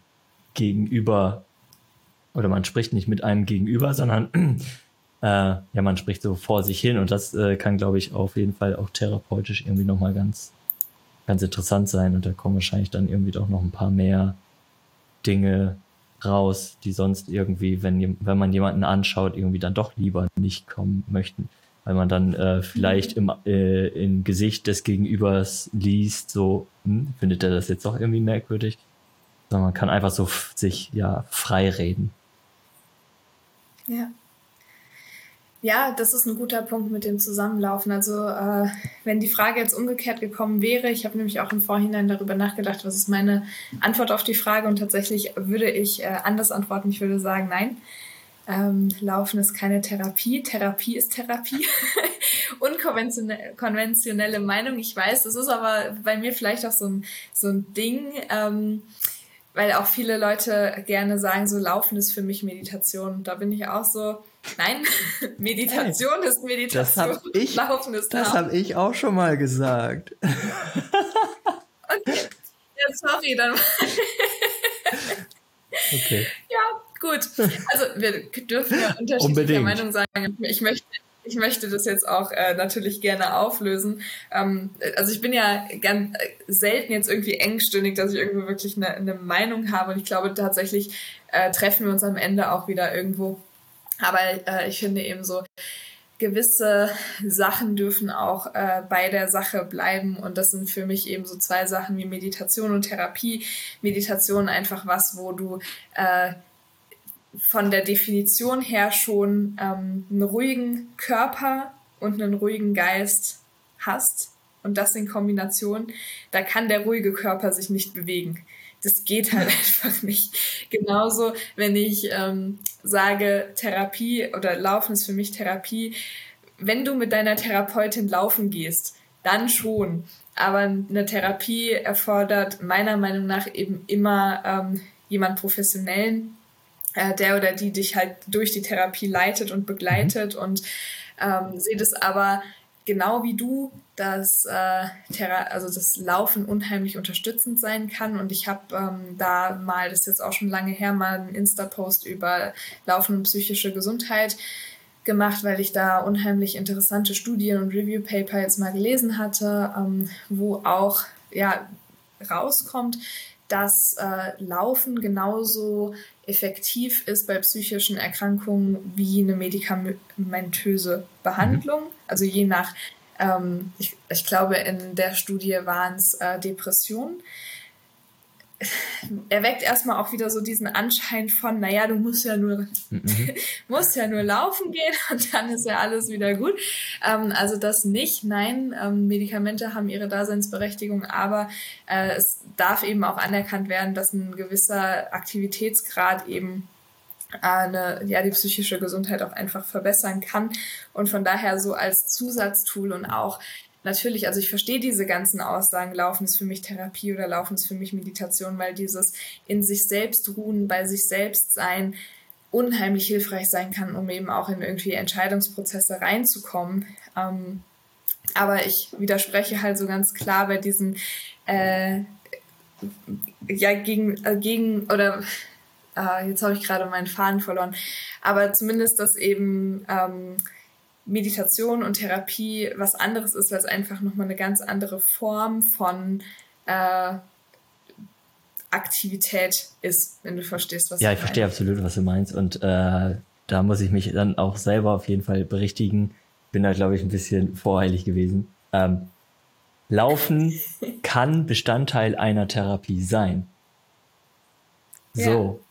gegenüber oder man spricht nicht mit einem gegenüber, sondern äh, ja, man spricht so vor sich hin. Und das äh, kann, glaube ich, auf jeden Fall auch therapeutisch irgendwie nochmal ganz, ganz interessant sein. Und da kommen wahrscheinlich dann irgendwie doch noch ein paar mehr Dinge raus, die sonst irgendwie, wenn, wenn man jemanden anschaut, irgendwie dann doch lieber nicht kommen möchten, weil man dann äh, vielleicht im, äh, im Gesicht des Gegenübers liest, so, hm, findet er das jetzt doch irgendwie merkwürdig, sondern man kann einfach so sich ja frei reden. Ja. Ja, das ist ein guter Punkt mit dem Zusammenlaufen. Also äh, wenn die Frage jetzt umgekehrt gekommen wäre, ich habe nämlich auch im Vorhinein darüber nachgedacht, was ist meine Antwort auf die Frage und tatsächlich würde ich äh, anders antworten. Ich würde sagen, nein. Ähm, Laufen ist keine Therapie. Therapie ist Therapie. Unkonventionelle Meinung, ich weiß. Das ist aber bei mir vielleicht auch so ein, so ein Ding. Ähm, weil auch viele Leute gerne sagen, so Laufen ist für mich Meditation. Da bin ich auch so, nein, Meditation hey, ist Meditation. Das ich, Laufen ist Das habe ich auch schon mal gesagt. okay. Ja, sorry, dann. okay. Ja, gut. Also wir dürfen ja unterschiedlicher. Meinung sein. Ich möchte ich möchte das jetzt auch äh, natürlich gerne auflösen. Ähm, also ich bin ja ganz äh, selten jetzt irgendwie engstirnig, dass ich irgendwo wirklich eine, eine Meinung habe. Und ich glaube tatsächlich äh, treffen wir uns am Ende auch wieder irgendwo. Aber äh, ich finde eben so, gewisse Sachen dürfen auch äh, bei der Sache bleiben. Und das sind für mich eben so zwei Sachen wie Meditation und Therapie. Meditation einfach was, wo du äh, von der Definition her schon ähm, einen ruhigen Körper und einen ruhigen Geist hast. Und das in Kombination, da kann der ruhige Körper sich nicht bewegen das geht halt einfach nicht. Genauso, wenn ich ähm, sage, Therapie oder Laufen ist für mich Therapie, wenn du mit deiner Therapeutin laufen gehst, dann schon. Aber eine Therapie erfordert meiner Meinung nach eben immer ähm, jemand Professionellen, der oder die dich halt durch die Therapie leitet und begleitet mhm. und ähm, sehe das aber genau wie du, dass äh, also das Laufen unheimlich unterstützend sein kann. Und ich habe ähm, da mal, das ist jetzt auch schon lange her, mal einen Insta-Post über Laufen und psychische Gesundheit gemacht, weil ich da unheimlich interessante Studien und Review-Paper jetzt mal gelesen hatte, ähm, wo auch ja rauskommt, dass äh, Laufen genauso effektiv ist bei psychischen Erkrankungen wie eine medikamentöse Behandlung. Mhm. Also je nach, ähm, ich, ich glaube, in der Studie waren es äh, Depressionen erweckt erstmal auch wieder so diesen Anschein von, naja, du musst ja nur, mhm. musst ja nur laufen gehen und dann ist ja alles wieder gut. Ähm, also das nicht, nein, ähm, Medikamente haben ihre Daseinsberechtigung, aber äh, es darf eben auch anerkannt werden, dass ein gewisser Aktivitätsgrad eben eine, ja, die psychische Gesundheit auch einfach verbessern kann und von daher so als Zusatztool und auch natürlich, also ich verstehe diese ganzen Aussagen, Laufen ist für mich Therapie oder Laufen ist für mich Meditation, weil dieses in sich selbst ruhen, bei sich selbst sein, unheimlich hilfreich sein kann, um eben auch in irgendwie Entscheidungsprozesse reinzukommen. Ähm, aber ich widerspreche halt so ganz klar bei diesen äh, ja gegen äh, gegen oder äh, jetzt habe ich gerade meinen Faden verloren, aber zumindest dass eben ähm, Meditation und Therapie was anderes ist, weil es einfach nochmal eine ganz andere Form von äh, Aktivität ist, wenn du verstehst, was ja, ich meine. Ja, ich verstehe absolut, was du meinst. Und äh, da muss ich mich dann auch selber auf jeden Fall berichtigen. Bin da, glaube ich, ein bisschen voreilig gewesen. Ähm, Laufen kann Bestandteil einer Therapie sein. So. Ja.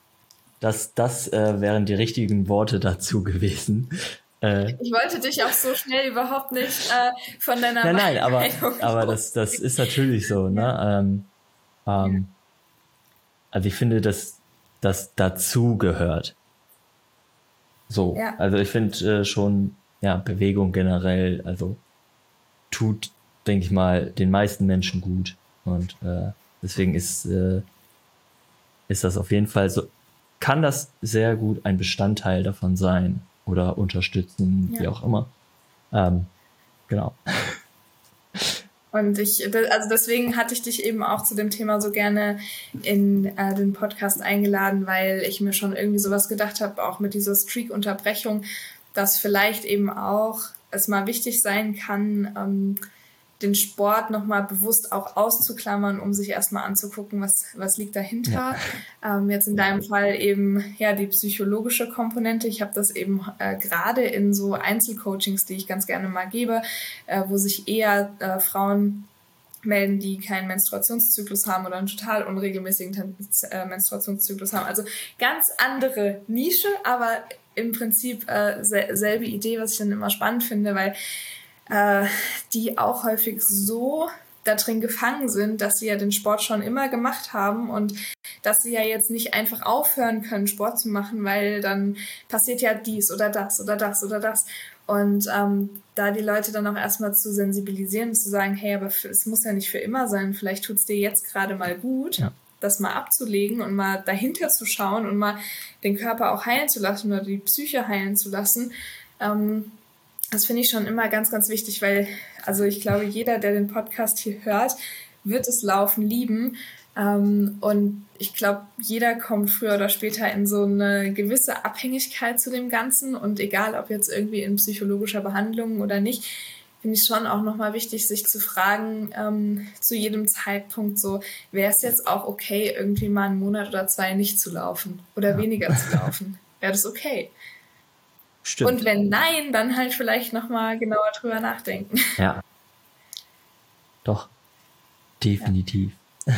Das, das äh, wären die richtigen Worte dazu gewesen. Äh, ich wollte dich auch so schnell überhaupt nicht äh, von deiner Nein, nein, aber, aber das, das ist natürlich so. Ne? Ähm, ähm, also ich finde, dass das dazu gehört. So, ja. also ich finde äh, schon, ja, Bewegung generell, also tut, denke ich mal, den meisten Menschen gut. Und äh, deswegen ist, äh, ist das auf jeden Fall so, kann das sehr gut ein Bestandteil davon sein oder unterstützen, ja. wie auch immer. Ähm, genau. Und ich, also deswegen hatte ich dich eben auch zu dem Thema so gerne in äh, den Podcast eingeladen, weil ich mir schon irgendwie sowas gedacht habe, auch mit dieser Streak-Unterbrechung, dass vielleicht eben auch es mal wichtig sein kann, ähm, den Sport nochmal bewusst auch auszuklammern, um sich erstmal anzugucken, was, was liegt dahinter. Ja. Ähm, jetzt in deinem Fall eben ja die psychologische Komponente. Ich habe das eben äh, gerade in so Einzelcoachings, die ich ganz gerne mal gebe, äh, wo sich eher äh, Frauen melden, die keinen Menstruationszyklus haben oder einen total unregelmäßigen äh, Menstruationszyklus haben. Also ganz andere Nische, aber im Prinzip äh, selbe Idee, was ich dann immer spannend finde, weil äh, die auch häufig so da drin gefangen sind, dass sie ja den Sport schon immer gemacht haben und dass sie ja jetzt nicht einfach aufhören können, Sport zu machen, weil dann passiert ja dies oder das oder das oder das. Und ähm, da die Leute dann auch erstmal zu sensibilisieren und zu sagen, hey, aber es muss ja nicht für immer sein, vielleicht tut es dir jetzt gerade mal gut, ja. das mal abzulegen und mal dahinter zu schauen und mal den Körper auch heilen zu lassen oder die Psyche heilen zu lassen. Ähm, das finde ich schon immer ganz, ganz wichtig, weil, also ich glaube, jeder, der den Podcast hier hört, wird es Laufen lieben. Ähm, und ich glaube, jeder kommt früher oder später in so eine gewisse Abhängigkeit zu dem Ganzen. Und egal, ob jetzt irgendwie in psychologischer Behandlung oder nicht, finde ich schon auch nochmal wichtig, sich zu fragen, ähm, zu jedem Zeitpunkt so, wäre es jetzt auch okay, irgendwie mal einen Monat oder zwei nicht zu laufen oder ja. weniger zu laufen? Wäre das okay? Stimmt. Und wenn nein, dann halt vielleicht nochmal genauer drüber nachdenken. Ja. Doch. Definitiv. Ja.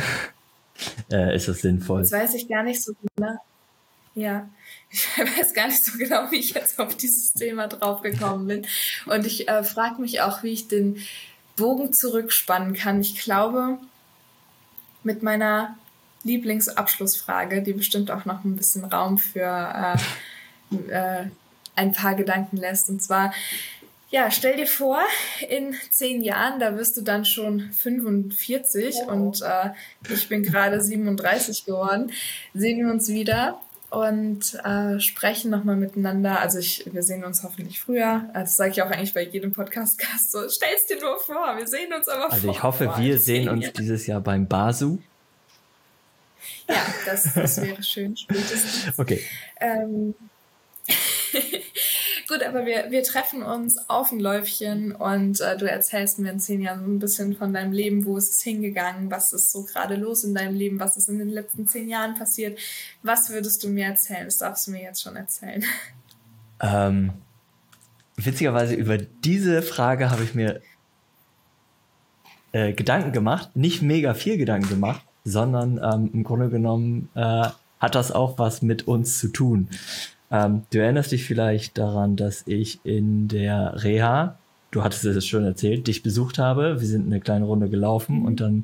äh, ist das sinnvoll. Das weiß ich gar nicht so genau. Ja, ich weiß gar nicht so genau, wie ich jetzt auf dieses Thema draufgekommen bin. Und ich äh, frage mich auch, wie ich den Bogen zurückspannen kann. Ich glaube, mit meiner Lieblingsabschlussfrage, die bestimmt auch noch ein bisschen Raum für äh, äh, ein paar Gedanken lässt. Und zwar, ja, stell dir vor, in zehn Jahren, da wirst du dann schon 45 oh. und äh, ich bin gerade 37 geworden, sehen wir uns wieder und äh, sprechen nochmal miteinander. Also ich, wir sehen uns hoffentlich früher. Das sage ich auch eigentlich bei jedem Podcast-Gast so, stell's dir nur vor, wir sehen uns aber Also ich hoffe, wir sehen uns dieses Jahr beim Basu. Ja, das, das wäre schön, spätestens. Okay. Ähm, Gut, aber wir, wir treffen uns auf ein Läufchen und äh, du erzählst mir in zehn Jahren so ein bisschen von deinem Leben, wo ist es hingegangen, was ist so gerade los in deinem Leben, was ist in den letzten zehn Jahren passiert. Was würdest du mir erzählen? Das darfst du mir jetzt schon erzählen. Ähm, witzigerweise über diese Frage habe ich mir äh, Gedanken gemacht, nicht mega viel Gedanken gemacht, sondern ähm, im Grunde genommen äh, hat das auch was mit uns zu tun. Ähm, du erinnerst dich vielleicht daran, dass ich in der Reha, du hattest es schon erzählt, dich besucht habe. Wir sind eine kleine Runde gelaufen mhm. und dann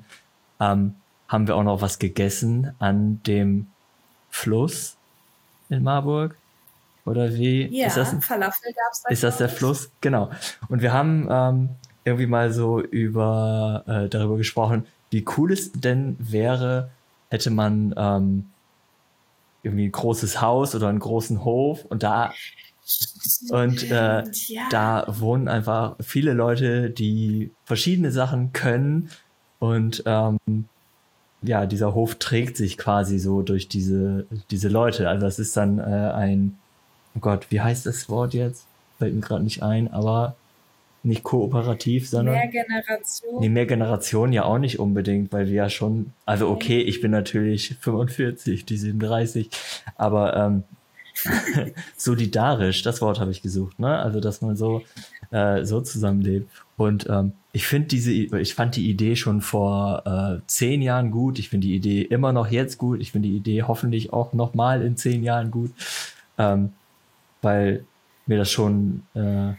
ähm, haben wir auch noch was gegessen an dem Fluss in Marburg. Oder wie? Ja, ist das ein, Falafel gab's da. Ist das der Fluss? Genau. Und wir haben ähm, irgendwie mal so über äh, darüber gesprochen, wie cool es denn wäre, hätte man ähm, irgendwie ein großes Haus oder einen großen Hof und da und äh, ja. da wohnen einfach viele Leute, die verschiedene Sachen können und ähm, ja, dieser Hof trägt sich quasi so durch diese diese Leute. Also das ist dann äh, ein oh Gott, wie heißt das Wort jetzt? Fällt mir gerade nicht ein, aber nicht kooperativ, sondern. Mehr Generation. Nee, mehr Generation ja auch nicht unbedingt, weil wir ja schon, also okay, ich bin natürlich 45, die 37, aber ähm, solidarisch, das Wort habe ich gesucht, ne? Also dass man so äh, so zusammenlebt. Und ähm, ich finde diese, ich fand die Idee schon vor äh, zehn Jahren gut. Ich finde die Idee immer noch jetzt gut. Ich finde die Idee hoffentlich auch noch mal in zehn Jahren gut, ähm, weil mir das schon äh,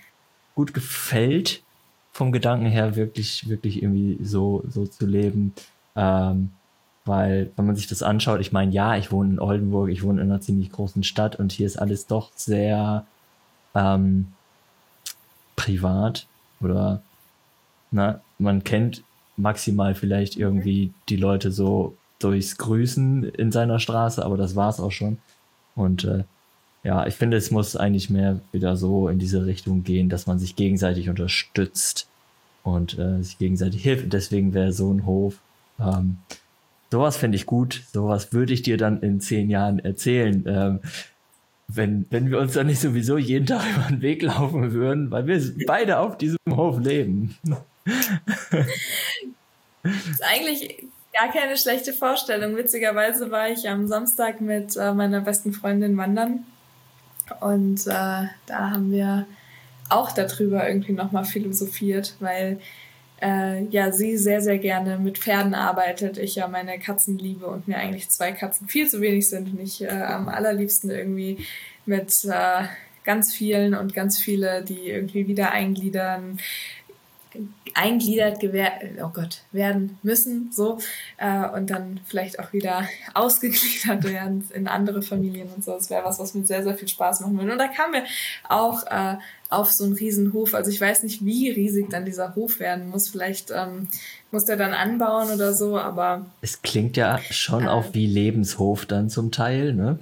gut gefällt, vom Gedanken her wirklich, wirklich irgendwie so, so zu leben. Ähm, weil, wenn man sich das anschaut, ich meine, ja, ich wohne in Oldenburg, ich wohne in einer ziemlich großen Stadt und hier ist alles doch sehr ähm, privat oder na, man kennt maximal vielleicht irgendwie die Leute so durchs Grüßen in seiner Straße, aber das war's auch schon. Und äh, ja, ich finde, es muss eigentlich mehr wieder so in diese Richtung gehen, dass man sich gegenseitig unterstützt und äh, sich gegenseitig hilft. deswegen wäre so ein Hof. Ähm, sowas finde ich gut. Sowas würde ich dir dann in zehn Jahren erzählen. Ähm, wenn, wenn wir uns dann nicht sowieso jeden Tag über den Weg laufen würden, weil wir beide auf diesem Hof leben. das ist eigentlich gar keine schlechte Vorstellung. Witzigerweise war ich am Samstag mit äh, meiner besten Freundin wandern und äh, da haben wir auch darüber irgendwie nochmal philosophiert, weil äh, ja sie sehr, sehr gerne mit Pferden arbeitet. Ich ja meine Katzen liebe und mir eigentlich zwei Katzen viel zu wenig sind und ich äh, am allerliebsten irgendwie mit äh, ganz vielen und ganz viele, die irgendwie wieder eingliedern, eingliedert oh Gott, werden müssen, so, äh, und dann vielleicht auch wieder ausgegliedert werden in andere Familien und so. Das wäre was, was mir sehr, sehr viel Spaß machen würde. Und da kamen wir auch äh, auf so einen Riesenhof. Also ich weiß nicht, wie riesig dann dieser Hof werden muss. Vielleicht ähm, muss der dann anbauen oder so, aber. Es klingt ja schon äh, auch wie Lebenshof dann zum Teil, ne?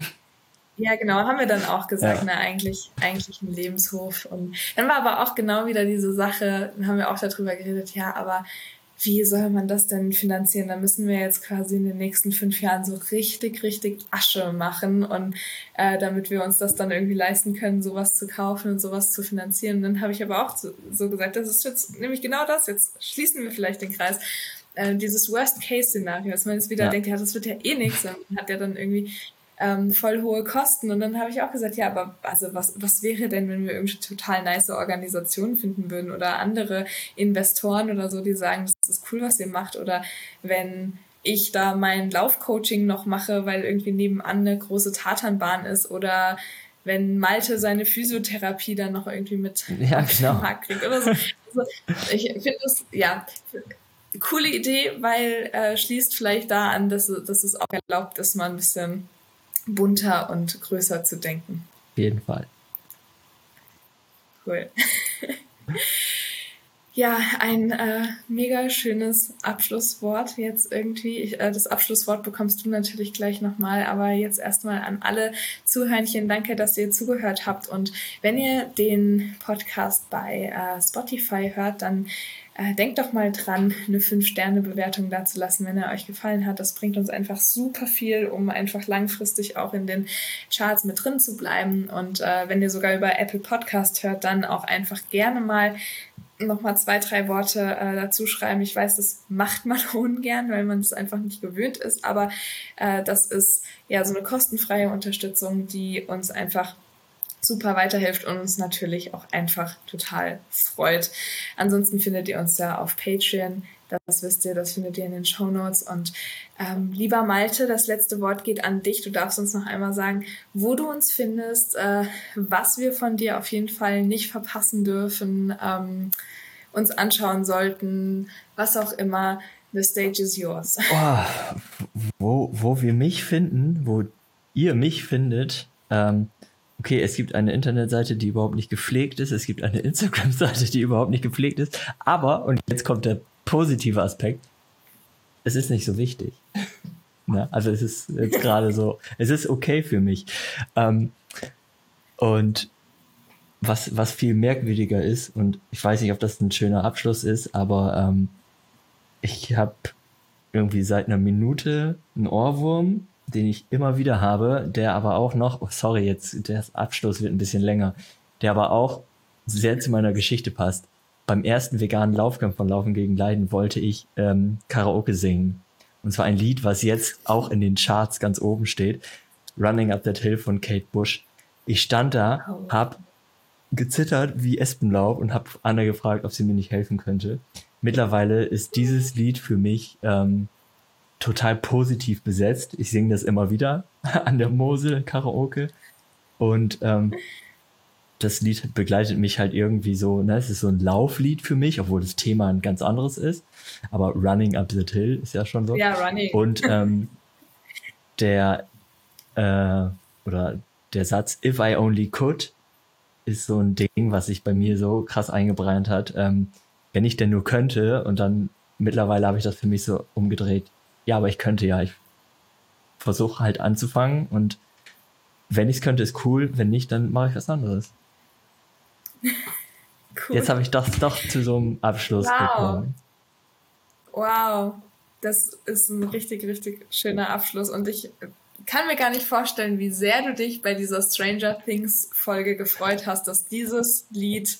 Ja, genau, haben wir dann auch gesagt, ja. na, eigentlich, eigentlich ein Lebenshof. Und dann war aber auch genau wieder diese Sache, dann haben wir auch darüber geredet, ja, aber wie soll man das denn finanzieren? Da müssen wir jetzt quasi in den nächsten fünf Jahren so richtig, richtig Asche machen und äh, damit wir uns das dann irgendwie leisten können, sowas zu kaufen und sowas zu finanzieren. Und dann habe ich aber auch so, so, gesagt, das ist jetzt nämlich genau das. Jetzt schließen wir vielleicht den Kreis. Äh, dieses Worst-Case-Szenario, dass man jetzt wieder ja. denkt, ja, das wird ja eh nichts. Und hat ja dann irgendwie ähm, voll hohe Kosten. Und dann habe ich auch gesagt, ja, aber also was, was wäre denn, wenn wir irgendwie total nice Organisationen finden würden oder andere Investoren oder so, die sagen, das ist cool, was ihr macht. Oder wenn ich da mein Laufcoaching noch mache, weil irgendwie nebenan eine große Tatanbahn ist oder wenn Malte seine Physiotherapie dann noch irgendwie mit ja, genau. Markt kriegt oder so. Also ich finde es, ja, coole Idee, weil äh, schließt vielleicht da an, dass, dass es auch erlaubt ist, mal ein bisschen bunter und größer zu denken. Auf jeden Fall. Cool. Ja, ein äh, mega schönes Abschlusswort jetzt irgendwie. Ich, äh, das Abschlusswort bekommst du natürlich gleich nochmal, aber jetzt erstmal an alle Zuhörnchen. Danke, dass ihr zugehört habt. Und wenn ihr den Podcast bei äh, Spotify hört, dann äh, denkt doch mal dran, eine 5-Sterne-Bewertung dazulassen, wenn er euch gefallen hat. Das bringt uns einfach super viel, um einfach langfristig auch in den Charts mit drin zu bleiben. Und äh, wenn ihr sogar über Apple Podcast hört, dann auch einfach gerne mal nochmal zwei, drei Worte äh, dazu schreiben. Ich weiß, das macht man ungern, weil man es einfach nicht gewöhnt ist, aber äh, das ist ja so eine kostenfreie Unterstützung, die uns einfach super weiterhilft und uns natürlich auch einfach total freut. Ansonsten findet ihr uns ja auf Patreon. Das wisst ihr, das findet ihr in den Show Notes. Und ähm, lieber Malte, das letzte Wort geht an dich. Du darfst uns noch einmal sagen, wo du uns findest, äh, was wir von dir auf jeden Fall nicht verpassen dürfen, ähm, uns anschauen sollten, was auch immer. The stage is yours. Oh, wo, wo wir mich finden, wo ihr mich findet, ähm, okay, es gibt eine Internetseite, die überhaupt nicht gepflegt ist, es gibt eine Instagram-Seite, die überhaupt nicht gepflegt ist, aber, und jetzt kommt der positive Aspekt, es ist nicht so wichtig. Ja, also es ist jetzt gerade so, es ist okay für mich. Ähm, und was, was viel merkwürdiger ist, und ich weiß nicht, ob das ein schöner Abschluss ist, aber ähm, ich habe irgendwie seit einer Minute einen Ohrwurm, den ich immer wieder habe, der aber auch noch, oh sorry, jetzt der Abschluss wird ein bisschen länger, der aber auch sehr zu meiner Geschichte passt. Beim ersten veganen Laufkampf von Laufen gegen Leiden wollte ich ähm, Karaoke singen. Und zwar ein Lied, was jetzt auch in den Charts ganz oben steht. Running Up That Hill von Kate Bush. Ich stand da, hab gezittert wie Espenlaub und habe Anna gefragt, ob sie mir nicht helfen könnte. Mittlerweile ist dieses Lied für mich ähm, total positiv besetzt. Ich singe das immer wieder an der Mosel Karaoke und ähm, das Lied begleitet mich halt irgendwie so, ne, es ist so ein Lauflied für mich, obwohl das Thema ein ganz anderes ist. Aber Running Up the Hill ist ja schon so. Ja, Running. Und ähm, der äh, oder der Satz If I Only Could ist so ein Ding, was sich bei mir so krass eingebrannt hat. Ähm, wenn ich denn nur könnte, und dann mittlerweile habe ich das für mich so umgedreht. Ja, aber ich könnte ja. Ich versuche halt anzufangen und wenn ich es könnte, ist cool. Wenn nicht, dann mache ich was anderes. cool. Jetzt habe ich das doch zu so einem Abschluss wow. bekommen. Wow, das ist ein richtig, richtig schöner Abschluss und ich kann mir gar nicht vorstellen, wie sehr du dich bei dieser Stranger Things Folge gefreut hast, dass dieses Lied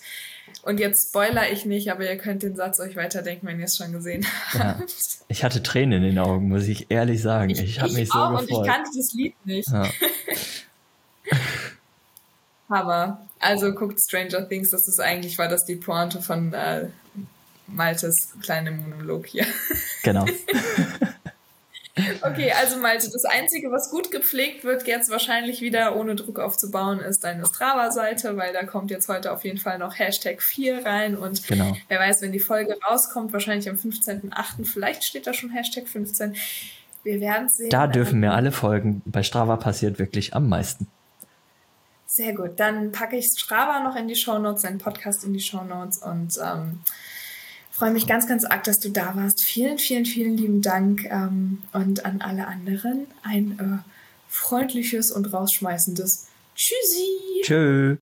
und jetzt spoiler ich nicht, aber ihr könnt den Satz euch weiterdenken, wenn ihr es schon gesehen habt. Ja. Ich hatte Tränen in den Augen, muss ich ehrlich sagen. Ich, ich habe mich so auch, gefreut. Und ich kannte das Lied nicht. Ja. aber also guckt Stranger Things, das ist eigentlich war das die Pointe von äh, Maltes kleinem Monolog hier. Genau. Okay, also Malte, das Einzige, was gut gepflegt wird, jetzt wahrscheinlich wieder ohne Druck aufzubauen, ist deine Strava-Seite, weil da kommt jetzt heute auf jeden Fall noch Hashtag 4 rein und genau. wer weiß, wenn die Folge rauskommt, wahrscheinlich am 15.8., vielleicht steht da schon Hashtag 15. Wir werden sehen. Da dürfen mir alle folgen. Bei Strava passiert wirklich am meisten. Sehr gut. Dann packe ich Strava noch in die Shownotes, deinen Podcast in die Shownotes und ähm, freue mich ganz, ganz arg, dass du da warst. Vielen, vielen, vielen lieben Dank ähm, und an alle anderen ein äh, freundliches und rausschmeißendes Tschüssi. Tschö.